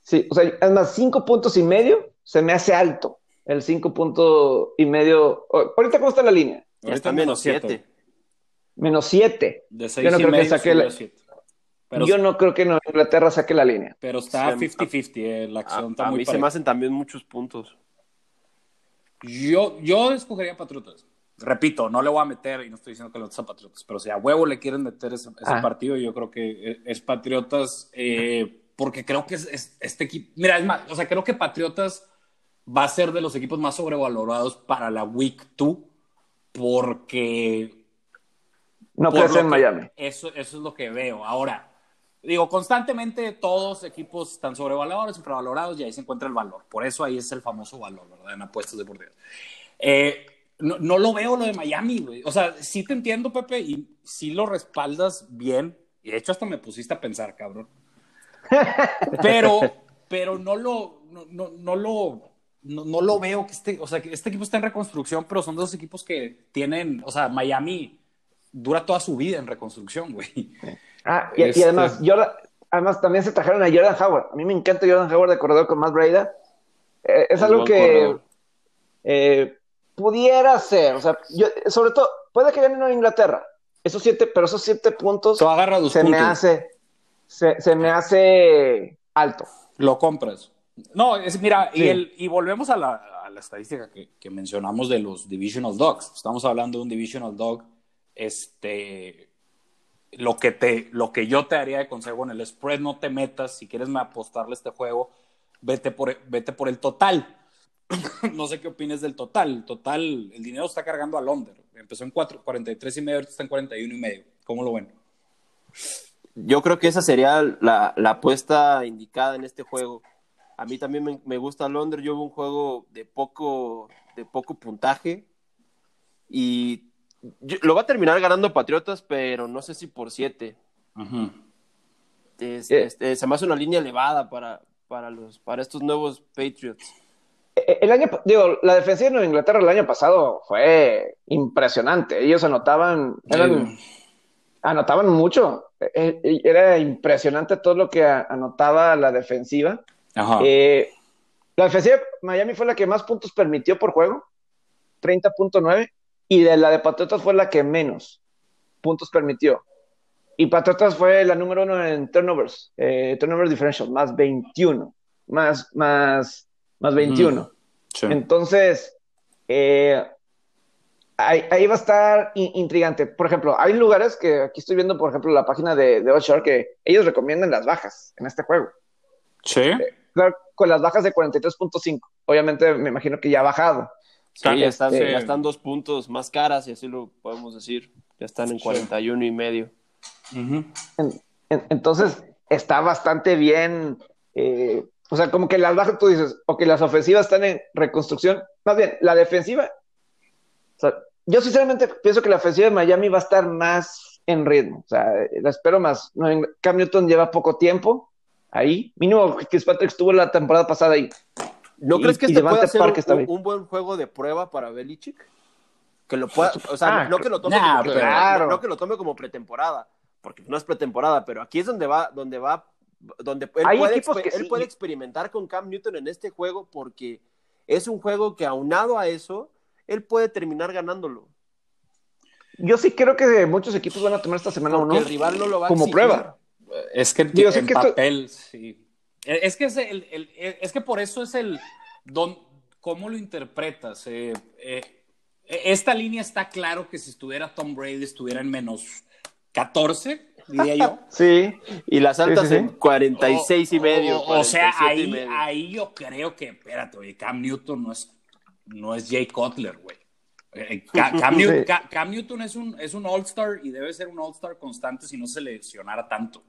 Sí, o sea, además, cinco puntos y medio se me hace alto. El cinco puntos y medio. Ahorita, ¿cómo está la línea? Ya está menos siete. Menos siete. De seis Yo no creo que saque la... Yo no creo que Inglaterra saque la línea. Pero está 50-50, eh, la acción está a muy mí se me hacen también muchos puntos. Yo, yo escogería Patriotas. Repito, no le voy a meter, y no estoy diciendo que lo sea Patriotas, pero si a huevo le quieren meter ese, ah. partido, yo creo que es Patriotas, eh, porque creo que es, este equipo. Mira, es más, o sea, creo que Patriotas va a ser de los equipos más sobrevalorados para la Week 2, porque. No puede ser en Miami. Eso, eso es lo que veo. Ahora, digo, constantemente todos equipos están sobrevalorados, infravalorados y ahí se encuentra el valor. Por eso ahí es el famoso valor, ¿verdad? En apuestas deportivas. Eh, no, no, lo veo lo de Miami, güey. O sea, sí te entiendo, Pepe, y sí lo respaldas bien. Y de hecho hasta me pusiste a pensar, cabrón. Pero, pero no lo, no, no, no lo, no, lo veo que este, o sea, que este equipo está en reconstrucción, pero son dos equipos que tienen, o sea, Miami dura toda su vida en reconstrucción, güey. Ah, y, este además, además también se trajeron a Jordan Howard. A mí me encanta Jordan Howard de corredor con Matt Breda. Eh, es algo que eh, pudiera ser, o sea, yo, sobre todo, puede que ganen a Inglaterra. Esos siete, pero esos siete puntos se me hace, se, me hace alto. Lo compras. No, es, mira, y, el, y volvemos a la, a la estadística que, que, mencionamos de los Divisional Dogs. Estamos hablando de un Divisional Dog este, lo que, te, lo que yo te haría de consejo en el spread, no te metas, si quieres apostarle este juego, vete por, vete por el total. no sé qué opines del total. El total, el dinero está cargando a Londres. Empezó en 4, 43 y medio, ahorita está en 41 y medio. ¿Cómo lo ven? Yo creo que esa sería la, la apuesta indicada en este juego. A mí también me, me gusta Londres. Yo veo un juego de poco, de poco puntaje y lo va a terminar ganando Patriotas, pero no sé si por siete. Eh. este, se me hace una línea elevada para, para, los, para estos nuevos Patriots. E, e, el año, digo, la defensiva de Nueva Inglaterra el año pasado fue impresionante. Ellos anotaban, anotaban mucho. E, era impresionante todo lo que anotaba la defensiva. Eh, la defensiva de Miami fue la que más puntos permitió por juego, 30.9 y de la de Patriotas fue la que menos puntos permitió. Y Patriotas fue la número uno en turnovers, eh, turnover differential, más 21, más, más, más 21. Entonces, eh, ahí, va a estar intrigante. Por ejemplo, hay lugares que aquí estoy viendo, por ejemplo, la página de, de Offshore que ellos recomiendan las bajas en este juego. Sí. Eh, claro, con las bajas de 43.5. Obviamente me imagino que ya ha bajado. Sí, ya están, este, ya están dos puntos más caras, y así lo podemos decir. Ya están en 41 y medio. entonces, está bastante bien. Eh, o sea, como que las bajas, tú dices, o que las ofensivas están en reconstrucción. Más bien, la defensiva. O sea, yo sinceramente pienso que la ofensiva de Miami va a estar más en ritmo. O sea, la espero más. Cam Newton lleva poco tiempo ahí. Mínimo Fitzpatrick estuvo la temporada pasada ahí. ¿No crees que este puede ser un, buen juego de prueba para Belichick? Que lo pueda, o sea, no, que lo tome como, no, que lo tome como pretemporada, porque no es pretemporada, pero aquí es donde va, donde va, donde él, puede, él puede experimentar con Cam Newton en este juego porque es un juego que aunado a eso, él puede terminar ganándolo. Yo sí creo que muchos equipos van a tomar esta semana uno el rival no lo va como prueba. Es que en papel, sí. Es que, es, el, es que por eso es el... Don, ¿Cómo lo interpretas? Eh, eh, esta línea está claro que si estuviera Tom Brady estuviera en menos 14, diría yo. Sí. Y las altas en 46 y medio. O, sea, ahí, ahí yo creo que, espérate, Cam Newton no es, no es Jay Cutler, güey. Eh, Cam, Newton es un, es un All-Star y debe ser un All-Star constante si no se lesionara tanto.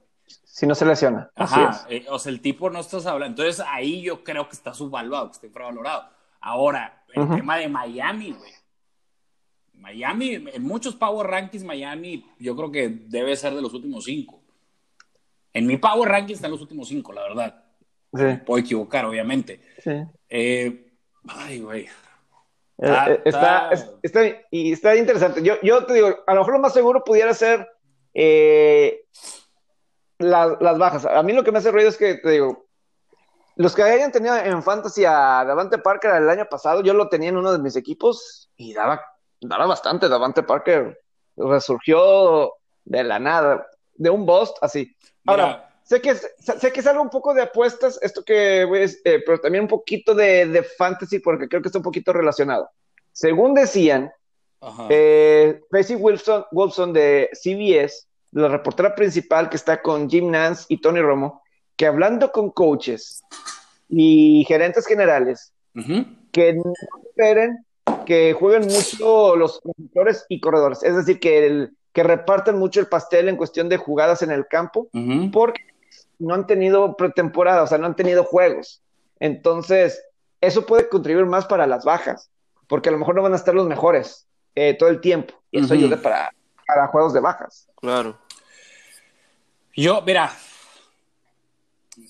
Si no se lesiona. Ajá, eh, o sea, el tipo no estás hablando. Entonces ahí yo creo que está subvaluado, que está infravalorado. Ahora, el tema de Miami, güey. Miami, en muchos Power Rankings, Miami, yo creo que debe ser de los últimos cinco. En mi Power Ranking está en los últimos cinco, la verdad. Sí. Puedo equivocar, obviamente. Sí. Eh, ay, güey. Eh, está, está, y está interesante. Yo, yo te digo, a lo mejor lo más seguro pudiera ser eh, las bajas. A mí lo que me hace ruido es que, te digo, los que hayan tenido en Fantasy a Davante Parker el año pasado, yo lo tenía en uno de mis equipos y daba, daba bastante. Davante Parker resurgió de la nada, de un bust así. Ahora, sé que, es, sé que es algo un poco de apuestas, esto que es, eh, pero también un poquito de, de, fantasy, porque creo que está un poquito relacionado. Según decían, eh, Tracy Wilson, Wilson de CBS, la reportera principal que está con Jim Nance y Tony Romo, que hablando con coaches y gerentes generales, que no esperen que jueguen mucho los corredores y corredores, es decir, que, el, que repartan mucho el pastel en cuestión de jugadas en el campo, porque no han tenido pretemporada, o sea, no han tenido juegos. Entonces, eso puede contribuir más para las bajas, porque a lo mejor no van a estar los mejores eh, todo el tiempo. Y eso ayuda para, para juegos de bajas. Claro. Yo, mira,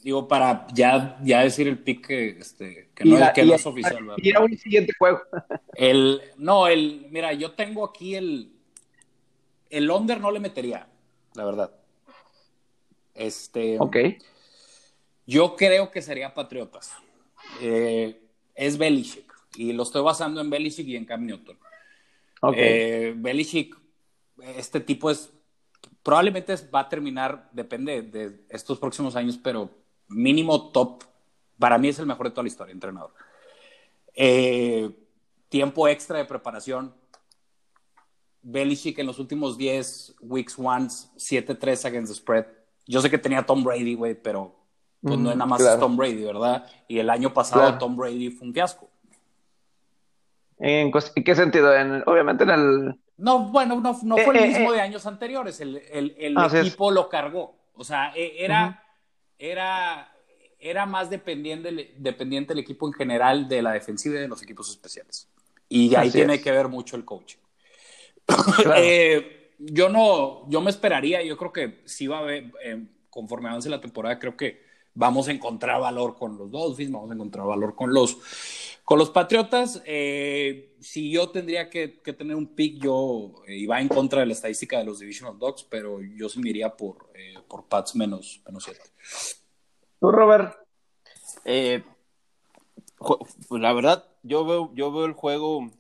digo, para ya, ya decir el pick que, este, que, no, es oficial. Y a un siguiente juego. el, no, el, mira, yo tengo aquí el, el under no le metería, la verdad. Este, ok. Yo creo que sería Patriotas. Eh, es Belichick. Y lo estoy basando en Belichick y en Cam Newton. Okay. Eh, Belichick, este tipo es. Probablemente va a terminar, depende de estos próximos años, pero mínimo top. Para mí es el mejor de toda la historia, entrenador. Eh, tiempo extra de preparación. Belichick en los últimos 10 weeks ones, 7-3 against the spread yo sé que tenía Tom Brady, güey, pero pues no es nada más Tom Brady, ¿verdad? Y el año pasado Tom Brady fue un fiasco. ¿En, qué sentido? obviamente en el... No, bueno, no, fue el eh, eh, mismo eh. de años anteriores. El, equipo lo cargó. O sea, e, era, era, era más dependiente, dependiente el equipo en general de la defensiva y de los equipos especiales. Y ahí tiene que ver mucho el coaching. Claro yo no, yo me esperaría, yo creo que sí va a haber, eh, conforme avance la temporada, creo que vamos a encontrar valor con los Dolphins, vamos a encontrar valor con los, con los Patriotas. Eh, si yo tendría que, tener un pick, yo eh, iba en contra de la estadística de los Divisional Dogs, pero yo sí me iría por, por Pats menos, menos 7. ¿Tú, Robert? Pues la verdad, yo veo, yo veo el juego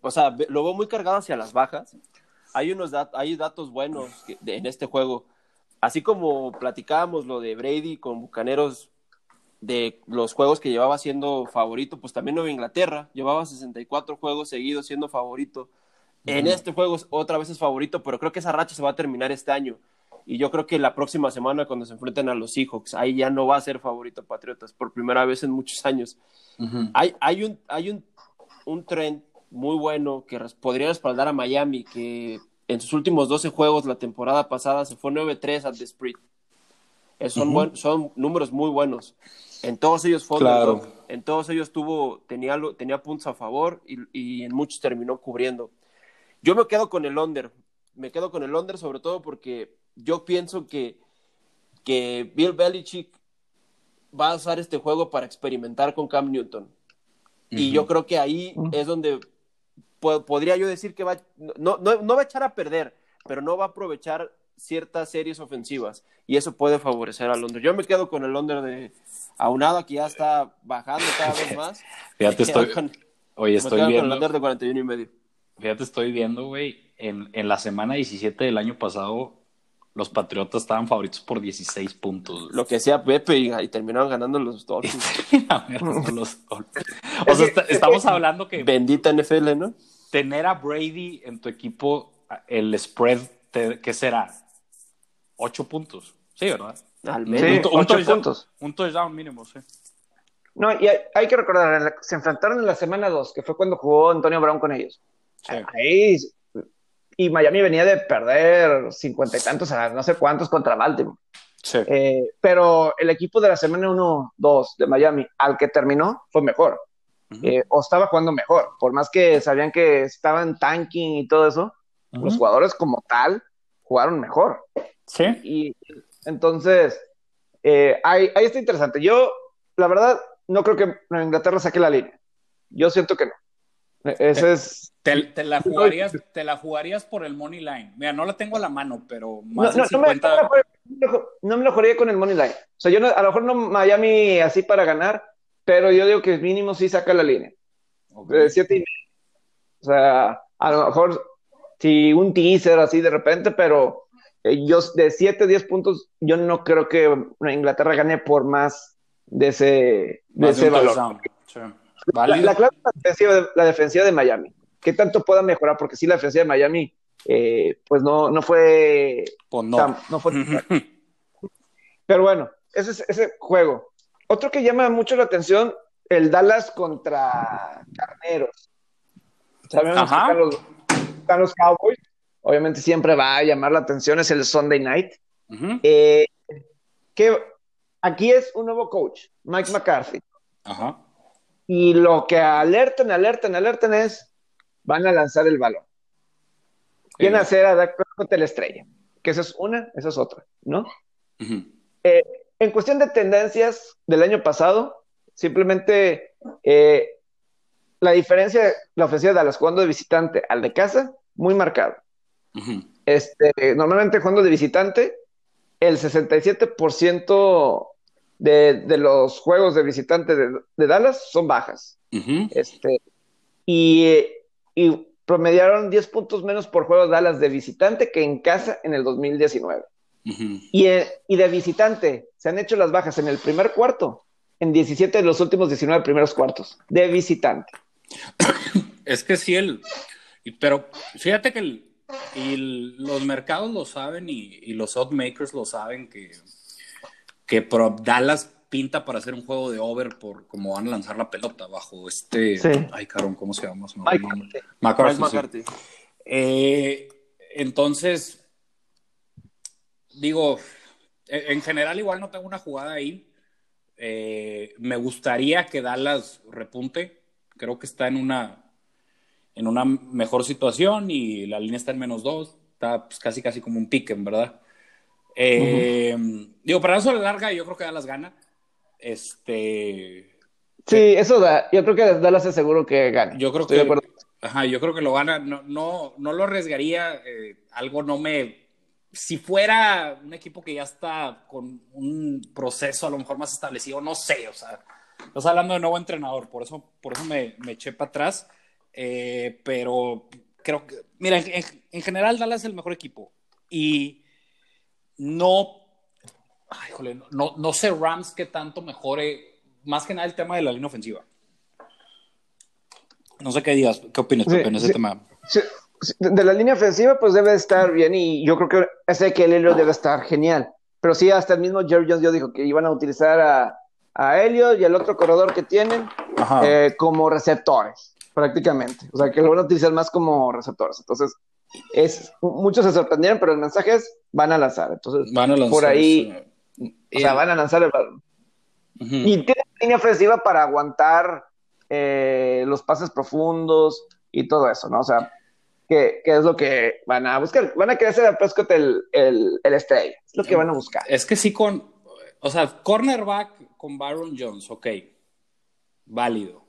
o sea, lo veo muy cargado hacia las bajas. Hay unos hay datos buenos en este juego. Así como platicábamos lo de Brady con Bucaneros de los juegos que llevaba siendo favorito, pues también Nueva Inglaterra llevaba 64 juegos seguidos siendo favorito. En este juego otra vez es favorito, pero creo que esa racha se va a terminar este año. Y yo creo que la próxima semana, cuando se enfrenten a los Seahawks, ahí ya no va a ser favorito Patriotas por primera vez en muchos años. hay, hay, un, hay un un trend muy bueno que podría respaldar a Miami, que en sus últimos 12 juegos la temporada pasada se fue 9-3 al The Sprint. son, son números muy buenos. En todos ellos fue claro. en todos ellos tuvo, tenía, tenía puntos a favor y, y, en muchos terminó cubriendo. Yo me quedo con el under, me quedo con el under sobre todo porque yo pienso que, que Bill Belichick va a usar este juego para experimentar con Cam Newton. Y yo creo que ahí es donde podría yo decir que va, no, no, va a echar a perder, pero no va a aprovechar ciertas series ofensivas y eso puede favorecer al Londres. Yo me quedo con el Londres de aunado que ya está bajando cada vez más. Fíjate, estoy, oye, estoy viendo. Con el de 41 y medio. Fíjate, estoy viendo, güey, en, en la semana 17 del año pasado los Patriotas estaban favoritos por 16 puntos. Lo que decía Pepe y, terminaron ganando los Dolphins. los O sea, estamos hablando que... Bendita NFL, ¿no? Tener a Brady en tu equipo, el spread, ¿qué será? 8 puntos. Sí, ¿verdad? Al menos. Sí, un, touchdown, puntos. un touchdown mínimo, sí. No, y hay, que recordar, se enfrentaron en la semana 2, que fue cuando jugó Antonio Brown con ellos. Ahí, y Miami venía de perder cincuenta y tantos, a no sé cuántos contra Baltimore. Sí. Eh, pero el equipo de la semana 1-2 de Miami, al que terminó, fue mejor. Eh, o estaba jugando mejor. Por más que sabían que estaban tanking y todo eso, los jugadores como tal jugaron mejor. Sí. Y entonces, eh, ahí, ahí está interesante. Yo, la verdad, no creo que Inglaterra saque la línea. Yo siento que no. Ese te, es. Te, la jugarías, te la jugarías por el money line. Mira, no la tengo a la mano, pero más no, 50... no, me, lo jugaría con el money line. O sea, yo a lo mejor no Miami así para ganar, pero yo digo que mínimo sí saca la línea. De siete y medio. O sea, a lo mejor si un teaser así de repente, pero eh, yo de 7, 10 puntos, yo no creo que Inglaterra gane por más de ese, de ese valor. La, clave es la defensiva, de Miami. ¿Qué tanto pueda mejorar? Porque sí, la defensiva de Miami, eh, pues no, no fue. Pues no. fue Pero bueno, ese es ese juego. Otro que llama mucho la atención, el Dallas contra Carneros. Sabemos que los, Cowboys. Obviamente siempre va a llamar la atención, es el Sunday Night. Eh, que aquí es un nuevo coach, Mike McCarthy. Ajá. Y lo que alertan, alertan, alertan es, van a lanzar el balón. Quieren hacer a Dak Prescott la estrella. Que esa es una, esa es otra, ¿no? Eh, en cuestión de tendencias del año pasado, simplemente eh, la diferencia de la ofensiva de Dallas jugando de visitante al de casa, muy marcada. este, normalmente jugando de visitante, el 67% de, los juegos de visitante de, Dallas son bajas. este, y, promediaron 10 puntos menos por juego de Dallas de visitante que en casa en el 2019. y, y de visitante se han hecho las bajas en el primer cuarto, en 17 de los últimos 19 primeros cuartos, de visitante. Es que sí, el, pero fíjate que los mercados lo saben y, y los oddmakers lo saben que que Dallas pinta para hacer un juego de over por cómo van a lanzar la pelota bajo este. Ay, carón, ¿cómo se llama? Mike McCarthy. Eh, entonces, digo, e, en general, igual no tengo una jugada ahí. Eh, me gustaría que Dallas repunte. Creo que está en una en una mejor situación y la línea está en menos dos. Está pues, casi casi como un pick, en verdad. Eh, Digo, para eso la larga, yo creo que Dallas gana. Este. Sí, eso da. Yo creo que Dallas es seguro que gana. Yo creo que. Ajá, yo creo que lo gana. No, no, no lo arriesgaría. Eh, algo no me. Si fuera un equipo que ya está con un proceso a lo mejor más establecido, no sé, o sea, estás hablando de nuevo entrenador, por eso, por eso me, me eché para atrás. Eh, pero creo que, mira, en, en, general Dallas es el mejor equipo. Y no, no, no sé Rams que tanto mejore, más que nada el tema de la línea ofensiva. No sé qué digas, qué opinas en ese tema. de la línea ofensiva, pues debe estar bien y yo creo que ese que el debe estar genial. Pero sí, hasta el mismo Jerry Jones yo dijo que iban a utilizar a, a Elliot y al otro corredor que tienen eh, como receptores, prácticamente. O sea, que lo van a utilizar más como receptores. Entonces, es, muchos se sorprendieron, pero el mensaje es, van a lanzar. Entonces, por ahí, o sea, van a lanzar el balón. Y tiene línea ofensiva para aguantar eh, los pases profundos y todo eso, ¿no? O sea, que, es lo que van a buscar. Van a querer hacer a Prescott el, el, el estrella. Es lo que van a buscar. Es que sí, con, o sea, cornerback con Baron Jones, ok, válido.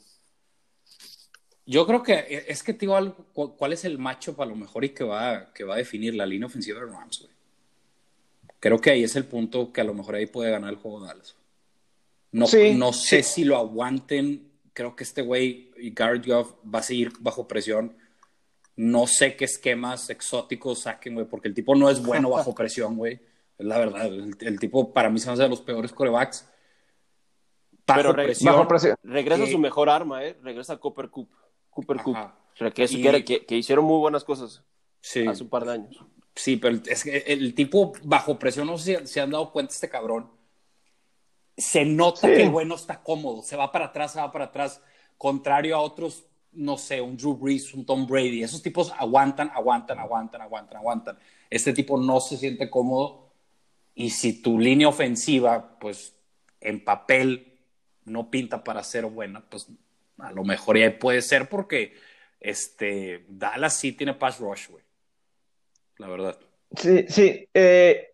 Yo creo que e, es que, digo, ¿cuál es el macho para lo mejor y que va, que va a definir la línea ofensiva de Rams, güey? Creo que ahí es el punto que a lo mejor ahí puede ganar el juego Dallas. No, no sé si lo aguanten. Creo que este güey Garrett Goff va a seguir bajo presión. No sé qué esquemas exóticos saquen, güey, porque el tipo no es bueno bajo presión, güey. Es la verdad. El, tipo para mí se hace de los peores corebacks. Pero presión, regresa su mejor arma, ¿eh? Regresa a Cooper Cup. Cooper Cup. Que, que, hicieron muy buenas cosas hace un par de años. Sí, pero es que el tipo bajo presión, no sé si se han dado cuenta este cabrón. se nota que el bueno está cómodo, se va para atrás, se va para atrás, contrario a otros, no sé, un Drew Brees, un Tom Brady. Esos tipos aguantan, aguantan, aguantan, aguantan, aguantan. Este tipo no se siente cómodo y si tu línea ofensiva, pues en papel no pinta para ser buena, pues a lo mejor ya puede ser porque este, Dallas sí tiene pass rush, güey. La verdad. Sí, sí. Eh,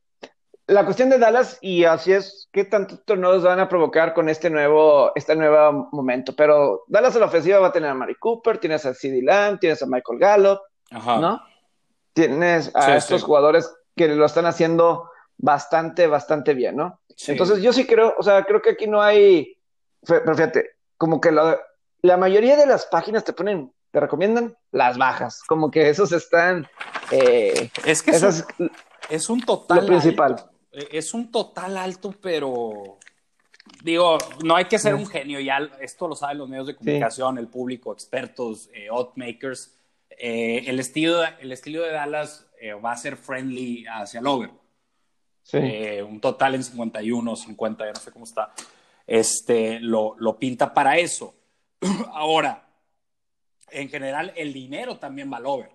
la cuestión de Dallas, y así es, ¿qué tantos torneos van a provocar con este nuevo, este nuevo momento? Pero Dallas en la ofensiva va a tener a Mari Cooper, tienes a CD Lamb, tienes a Michael Gallup, ¿no? Tienes a estos jugadores que lo están haciendo bastante, bastante bien, ¿no? Entonces yo sí creo, o sea, creo que aquí no hay, pero fíjate, como que la mayoría de las páginas te ponen, te recomiendan las bajas, como que esos están... Eh, es que es un total... principal. Eh, es un total alto, pero digo, no hay que ser un genio, ya esto lo saben los medios de comunicación, el público, expertos, eh, oddmakers. Eh, el, estilo, el estilo de Dallas va a ser friendly hacia el over. un total en 51, 50, ya no sé cómo está. Este, lo, lo pinta para eso. Ahora, en general, el dinero también va al over.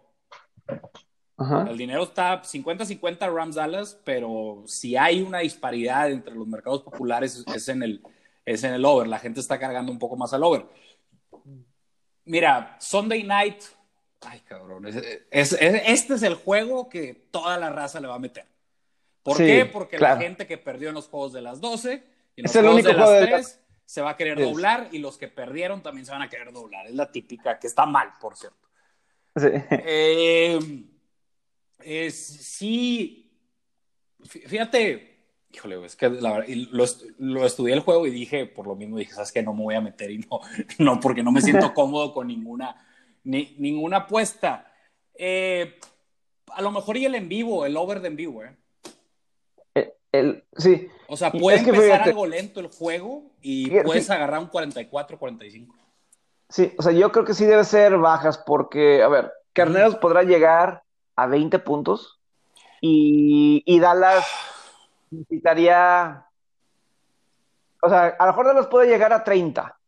El dinero está 50-50 Rams Dallas, pero si hay una disparidad entre los mercados populares es en el, es en el over. La gente está cargando un poco más al over. Mira, Sunday night, ay cabrón, este es el juego que toda la raza le va a meter. ¿Por qué? Porque la gente que perdió en los juegos de las 12 y en los juegos de 3 se va a querer doblar y los que perdieron también se van a querer doblar. Es la típica, que está mal, por cierto. Sí. Eh, es, sí, fíjate, híjole, es que la, lo, lo, estudié el juego y dije, por lo mismo dije, sabes que no me voy a meter y no, no porque no me siento cómodo con ninguna, ni, ninguna apuesta. Eh, a lo mejor y el en vivo, el over de en vivo, ¿eh? Eh el, sí. O sea, puede empezar algo lento el juego y puedes agarrar un 44, 45. Sí, o sea, yo creo que sí debe ser bajas porque, a ver, Carneros podrá llegar a 20 puntos y, y Dallas necesitaría, o sea, a lo mejor Dallas puede llegar a 30,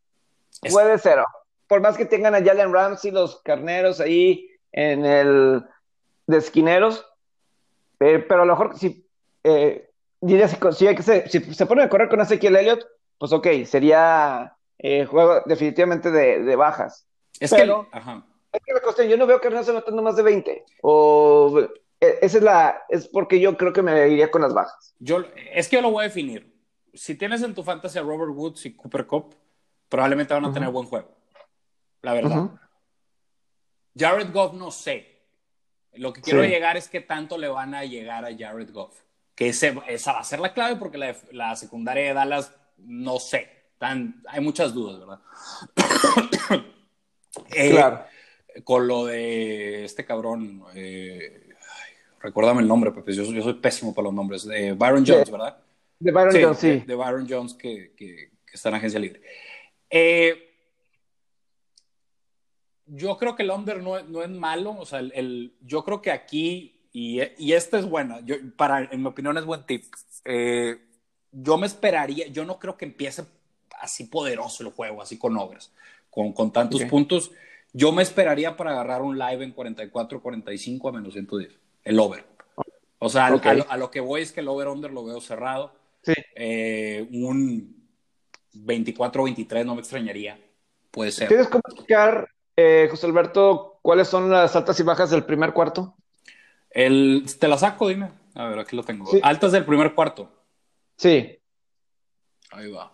puede ser, por más que tengan a Jalen Ramsey, los carneros ahí en el de esquineros, pero a lo mejor si, eh, diría, si, si, si, se pone a correr con Ezequiel Elliott, pues ok, sería eh, juego definitivamente de, bajas. Es que, ajá. Es que la cuestión, yo no veo que Hernández matando más de 20. O e, esa es la, es porque yo creo que me iría con las bajas. Yo, es que yo lo voy a definir. Si tienes en tu fantasía Robert Woods y Cooper Cup, probablemente van a tener buen juego. La verdad. Jared Goff no sé. Lo que quiero llegar es que tanto le van a llegar a Jared Goff. Que ese, esa va a ser la clave porque la, la secundaria de Dallas, no sé. Tan, hay muchas dudas, ¿verdad? Eh, claro con lo de este cabrón, eh, recuérdame el nombre, Pepe, yo, yo, soy pésimo para los nombres, de Byron Jones, ¿verdad? De Byron Jones, sí. De, Byron Jones que, que, está en agencia libre. Eh, yo creo que el under no, no es malo, o sea, el, yo creo que aquí, y, y esta es buena, yo, para, en mi opinión es buen tip. Eh, yo me esperaría, yo no creo que empiece así poderoso el juego, así con obras, con, con tantos puntos. Yo me esperaría para agarrar un live en 44-45 a menos 110, el over. O sea, a, lo, que voy es que el over-under lo veo cerrado. Sí. Eh, un 24-23 no me extrañaría. Puede ser. ¿Tienes cómo explicar, eh, José Alberto, cuáles son las altas y bajas del primer cuarto? El, te la saco, dime. A ver, aquí lo tengo. Altas del primer cuarto. Sí. Ahí va.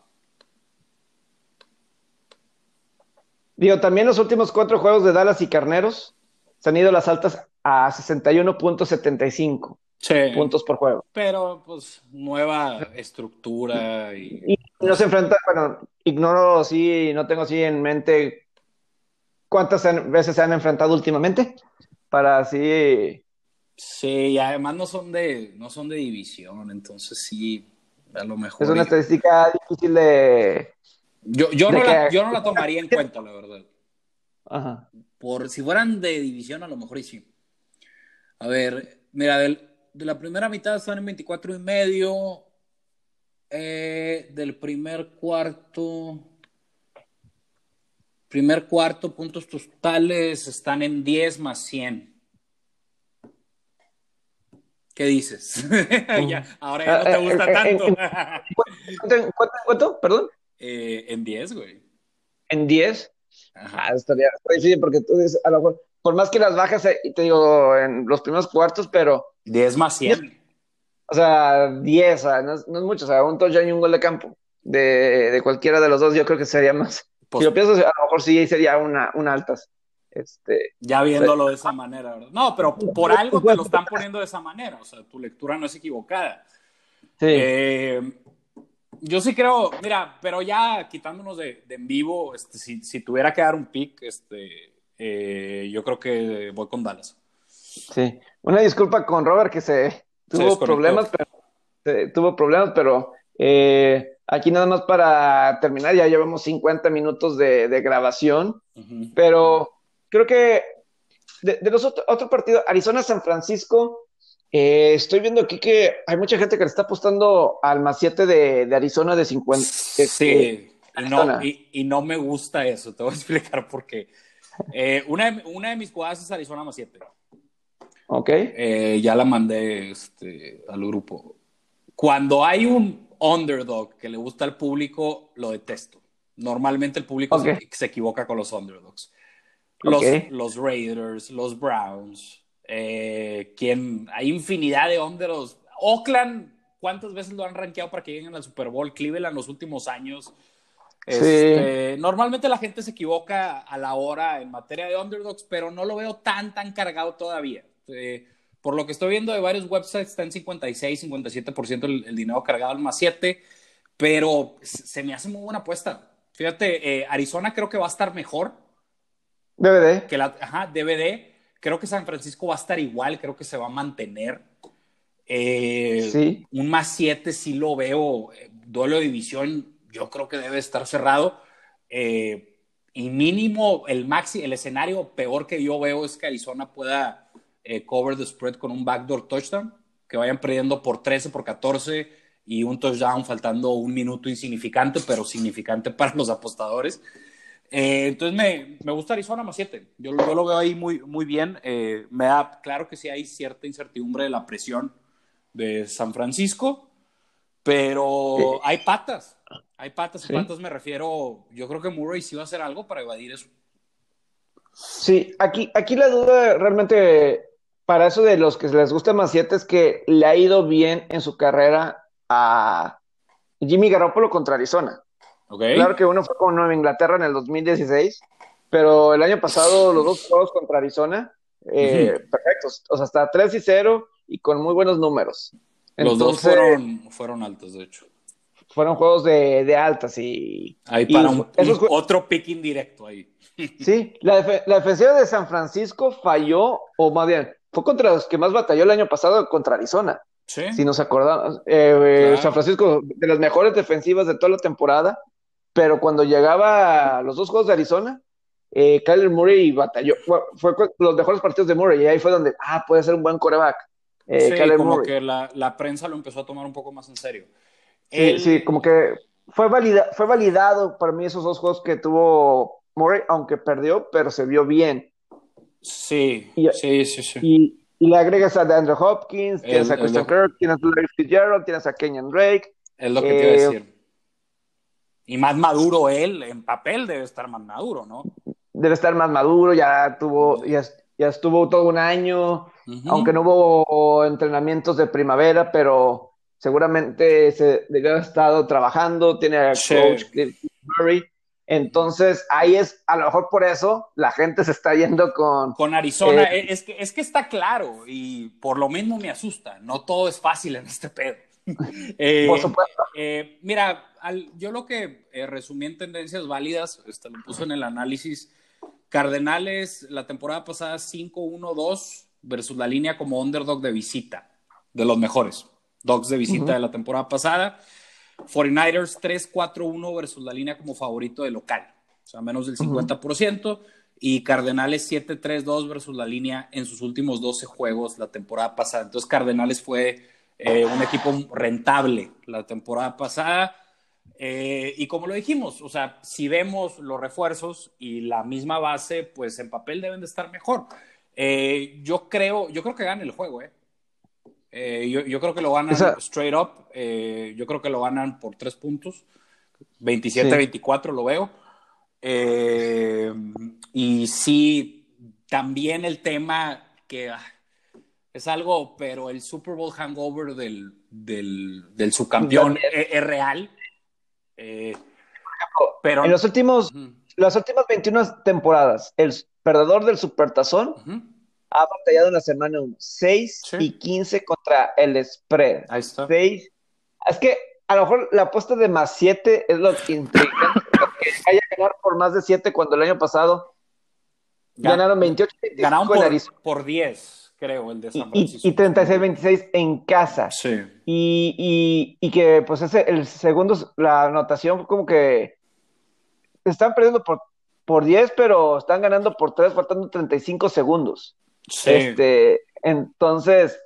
Digo, también los últimos cuatro juegos de Dallas y Carneros se han ido las altas a 61.75 puntos por juego. Pero, pues, nueva estructura y... y no se enfrenta, bueno, ignoro si no tengo así en mente cuántas veces se han enfrentado últimamente para así... Sí, y además no son de, no son de división, entonces sí, a lo mejor... Es una estadística difícil de yo, yo, no la, yo no la tomaría en cuenta, la verdad. Ajá. Por si fueran de división, a lo mejor y sí. A ver, mira, de la primera mitad están en 24 y medio. eh, del primer cuarto. Primer cuarto, puntos totales están en 10 más 100. ¿Qué dices? ahora ya no te gusta tanto. ¿Cuánto? ¿Cuánto? ¿Perdón? Eh, en 10, güey. ¿En 10? Ah, estaría, difícil porque tú dices, a lo mejor, por más que las bajas, eh, te digo, en los primeros cuartos, pero. 10 más 100. O sea, 10, o sea, no, es, mucho, o sea, un touchdown y un gol de campo. De, de, cualquiera de los dos, yo creo que sería más. Pues, si lo pienso, a lo mejor sí sería una, una altas. Este, ya viéndolo de esa manera, ¿verdad? No, pero por algo te lo están poniendo de esa manera, o sea, tu lectura no es equivocada. Sí. Eh, yo sí creo, mira, pero ya quitándonos de, en vivo, este, si, si, tuviera que dar un pick, este, eh, yo creo que voy con Dallas. Sí, una disculpa con Robert que se tuvo problemas, pero, tuvo problemas, pero eh, aquí nada más para terminar, ya llevamos 50 minutos de, grabación, pero creo que de, los otros partidos, Arizona-San Francisco, eh, estoy viendo aquí que hay mucha gente que le está apostando al más 7 de, Arizona de 50. Sí, este, y no, y, no, me gusta eso, te voy a explicar por qué. Eh, una, una, de mis jugadas es Arizona más 7. Ok. Eh, ya la mandé este, al grupo. Cuando hay un underdog que le gusta al público, lo detesto. Normalmente el público se, equivoca con los underdogs. Los, los Raiders, los Browns, eh, quien hay infinidad de underdogs. Oakland, ¿cuántas veces lo han rankeado para que lleguen al Super Bowl? Cleveland los últimos años. Este, normalmente la gente se equivoca a la hora en materia de underdogs, pero no lo veo tan, tan cargado todavía. Eh, por lo que estoy viendo de varios websites, está en 56, 57% el, el dinero cargado al más 7, pero se me hace muy buena apuesta. Fíjate, eh, Arizona creo que va a estar mejor. DVD. Que la, ajá, DVD. Creo que San Francisco va a estar igual, creo que se va a mantener. Eh, sí. Un más 7 sí lo veo. duelo de división, yo creo que debe estar cerrado. y mínimo, el maxi, el escenario peor que yo veo es que Arizona pueda eh, cover the spread con un backdoor touchdown, que vayan perdiendo por 13, por 14 y un touchdown faltando un minuto insignificante, pero significante para los apostadores. Eh, entonces me, me, gusta Arizona más 7. Yo, yo, lo veo ahí muy, muy bien. Eh, me da claro que sí hay cierta incertidumbre de la presión de San Francisco, pero hay patas. Hay patas y patas me refiero. Yo creo que Murray sí va a hacer algo para evadir eso. Sí, aquí, aquí la duda realmente para eso de los que les gusta más siete es que le ha ido bien en su carrera a Jimmy Garoppolo contra Arizona. Claro que uno fue con Nueva Inglaterra en el 2016, pero el año pasado los dos juegos contra Arizona, eh, perfectos. O sea, hasta 3 y 0 y con muy buenos números. los dos fueron, fueron altos, de hecho. Fueron juegos de, de altas y. Ahí para un, otro pick indirecto ahí. Sí, la, la defensiva de San Francisco falló, o más bien, fue contra los que más batalló el año pasado contra Arizona. Sí. Si nos acordamos, eh, San Francisco, de las mejores defensivas de toda la temporada, pero cuando llegaba a los dos juegos de Arizona, eh, Kyler Murray batalló. Fue, los mejores partidos de Murray y ahí fue donde, ah, puede ser un buen coreback. Eh, sí, como que la, la, prensa lo empezó a tomar un poco más en serio. Sí, sí como que fue, valida, fue validado para mí esos dos juegos que tuvo Murray, aunque perdió, pero se vio bien. Sí, sí, sí, sí. Y, le agregas a Andrew Hopkins, tienes a Christian Kirk, tienes a Larry Fitzgerald, tienes a Kenyan Drake. Es lo que te iba a eh, decir. Y más maduro él, en papel debe estar más maduro, ¿no? Debe estar más maduro, ya tuvo, ya, ya estuvo todo un año, aunque no hubo entrenamientos de primavera, pero seguramente se debe haber estado trabajando, tiene a coach Murray. Entonces, ahí es, a lo mejor por eso la gente se está yendo con... Con Arizona, eh, es, que, es que está claro y por lo mismo me asusta, no todo es fácil en este pedo. Eh, por supuesto. Eh, mira, yo lo que resumí en tendencias válidas, este, lo puse en el análisis, Cardenales la temporada pasada 5-1-2 versus la línea como underdog de visita, de los mejores dogs de visita de la temporada pasada. 49ers 3-4-1 versus la línea como favorito de local, o sea, menos del 50%. Y Cardenales 7-3-2 versus la línea en sus últimos 12 juegos la temporada pasada. Entonces, Cardenales fue eh, un equipo rentable la temporada pasada. Eh, y como lo dijimos, o sea, si vemos los refuerzos y la misma base, pues en papel deben de estar mejor. Eh, yo creo, yo creo que ganan el juego, ¿eh? yo, yo, creo que lo ganan straight up. yo creo que lo ganan por tres puntos. 27-24 lo veo. y sí, también el tema que ah, es algo, pero el Super Bowl hangover del, del, del subcampeón es, real. Eh, pero en los últimos, las últimas 21 temporadas, el perdedor del Supertazón ha batallado en la semana 1, 6 y 15 contra el spread. Ahí está. 6. Es que a lo mejor la apuesta de más 7 es lo intrigante, que vaya a ganar por más de 7 cuando el año pasado ganaron 28 ganaron por, por 10 creo, el de San Francisco. Y, 36-26 en casa. Sí. Y, y, que, pues, ese, el segundo, la anotación como que están perdiendo por, por 10, pero están ganando por 3, faltando 35 segundos. Sí. Este, entonces,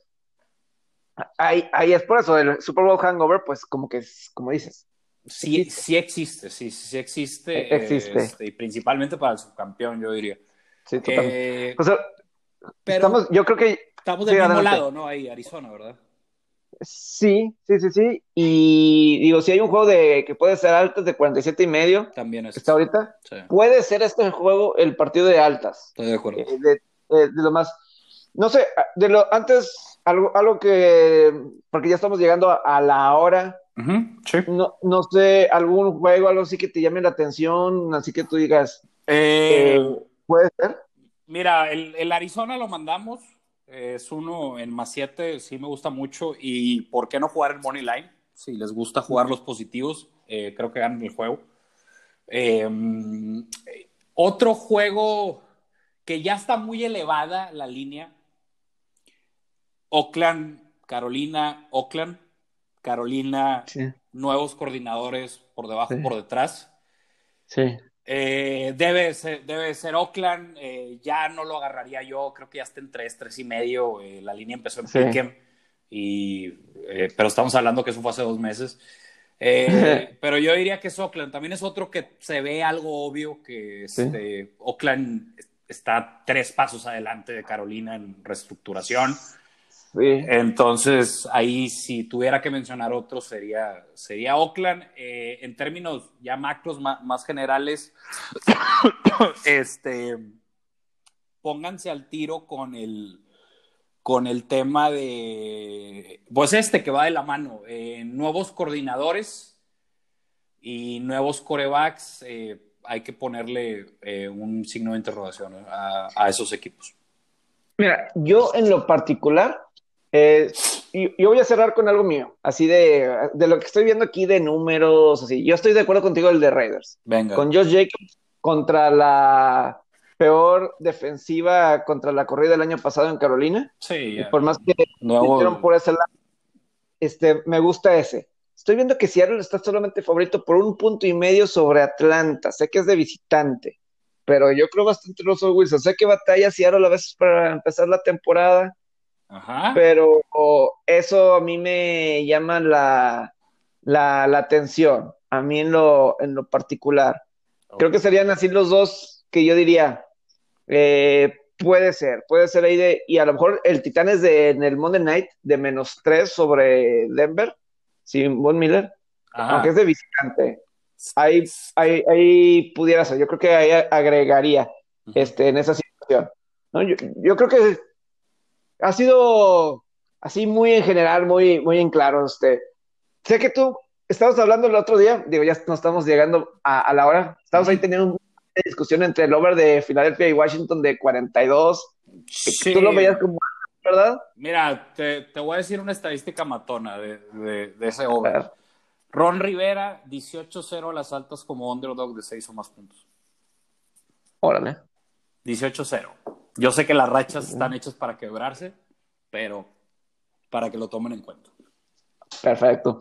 ahí, ahí es por eso, el Super Bowl Hangover, pues, como que, como dices. Sí, sí existe, sí, sí existe. E, existe. Este, y principalmente para el subcampeón, yo diría. Sí, totalmente. Eh, pero yo creo que estamos del mismo lado, ¿no? Ahí, Arizona, ¿verdad? Sí, sí, sí, sí. Y digo, si hay un juego de que puede ser altas de 47 y medio, también es. Está ahorita. Puede ser este juego el partido de altas. Estoy de acuerdo. Eh, de, de, lo más. No sé, de lo antes, algo, algo que. Porque ya estamos llegando a, la hora. sí. no, no sé, algún juego, algo así que te llame la atención, así que tú digas. Eh, eh, puede ser. Mira, el, Arizona lo mandamos. Es uno en más 7, sí me gusta mucho. Y ¿por qué no jugar el Money Line? Si les gusta jugar los positivos, eh, creo que ganan el juego. Em, otro juego que ya está muy elevada la línea. Oakland, Carolina, Oakland, Carolina, nuevos coordinadores por debajo, por detrás. Sí. Eh, debe, ser, debe ser Oakland, eh, ya no lo agarraría yo, creo que ya está en 3, 3 y medio, eh, la línea empezó en sí. y, pero estamos hablando que eso fue hace dos meses. pero yo diría que es Oakland, también es otro que se ve algo obvio, que este, Oakland está tres pasos adelante de Carolina en reestructuración. Entonces, ahí si tuviera que mencionar otro sería, sería Oakland. Eh, en términos ya macros más, generales, este, pónganse al tiro con el, con el tema de, pues este que va de la mano, eh, nuevos coordinadores y nuevos corebacks. Eh, hay que ponerle un signo de interrogación a esos equipos. Mira, yo en lo particular, eh, yo voy a cerrar con algo mío, así de, de, lo que estoy viendo aquí de números, así. Yo estoy de acuerdo contigo el de Raiders. Venga. Con Josh Jacobs contra la peor defensiva contra la corrida del año pasado en Carolina. Sí. Y por más que no por ese lado, este, me gusta ese. Estoy viendo que Seattle está solamente favorito por un punto y medio sobre Atlanta. Sé que es de visitante, pero yo creo bastante los Wilson. Sé que batalla Seattle a veces para empezar la temporada pero eso a mí me llama la, la, atención, a mí en lo, en lo particular. Creo que serían así los dos que yo diría, eh, puede ser, puede ser ahí de, y a lo mejor el Titán es de, en el Monday Night de menos tres sobre Denver, sin Von Miller, aunque es de visitante. Ahí, ahí, ahí, pudiera ser, yo creo que ahí agregaría este, en esa situación. Yo, yo creo que ha sido así muy en general, muy, muy en claro. Este. Sé que tú estabas hablando el otro día, digo, ya no estamos llegando a, la hora, estamos ahí teniendo una discusión entre el over de Filadelfia y Washington de 42. Sí. Tú lo veías como, ¿verdad? Mira, te, voy a decir una estadística matona de, ese over. Ron Rivera, 18-0 a las altas como underdog de 6 o más puntos. Órale. 18-0. Yo sé que las rachas están hechas para quebrarse, pero para que lo tomen en cuenta. Perfecto.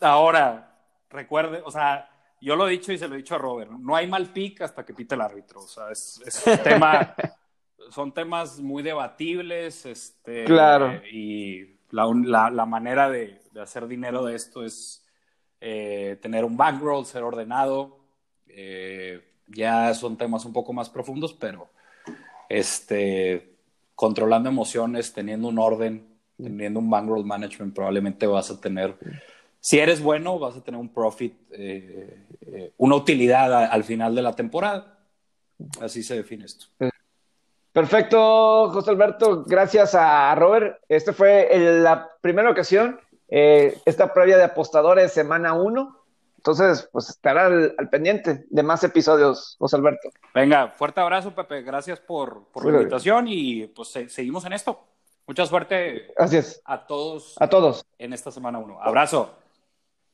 Ahora, recuerde, o sea, yo lo he dicho y se lo he dicho a Robert, no hay mal pick hasta que pite el árbitro. O sea, es, un tema, son temas muy debatibles, este, claro. y la, la, manera de, de, hacer dinero de esto es eh, tener un bankroll, ser ordenado. Eh, ya son temas un poco más profundos, pero este, controlando emociones, teniendo un orden, teniendo un bankroll management, probablemente vas a tener, si eres bueno, vas a tener un profit, eh, eh, una utilidad al final de la temporada. Así se define esto. Perfecto, José Alberto. Gracias a Robert. Esta fue la primera ocasión, eh, esta previa de apostadores semana 1. Entonces, pues estará al, al, pendiente de más episodios, José Alberto. Venga, fuerte abrazo, Pepe. Gracias por, por la invitación y pues se, seguimos en esto. Mucha suerte Gracias. a todos. A todos. En esta semana 1. Abrazo.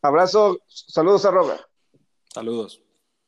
Abrazo. Saludos a Robert. Saludos.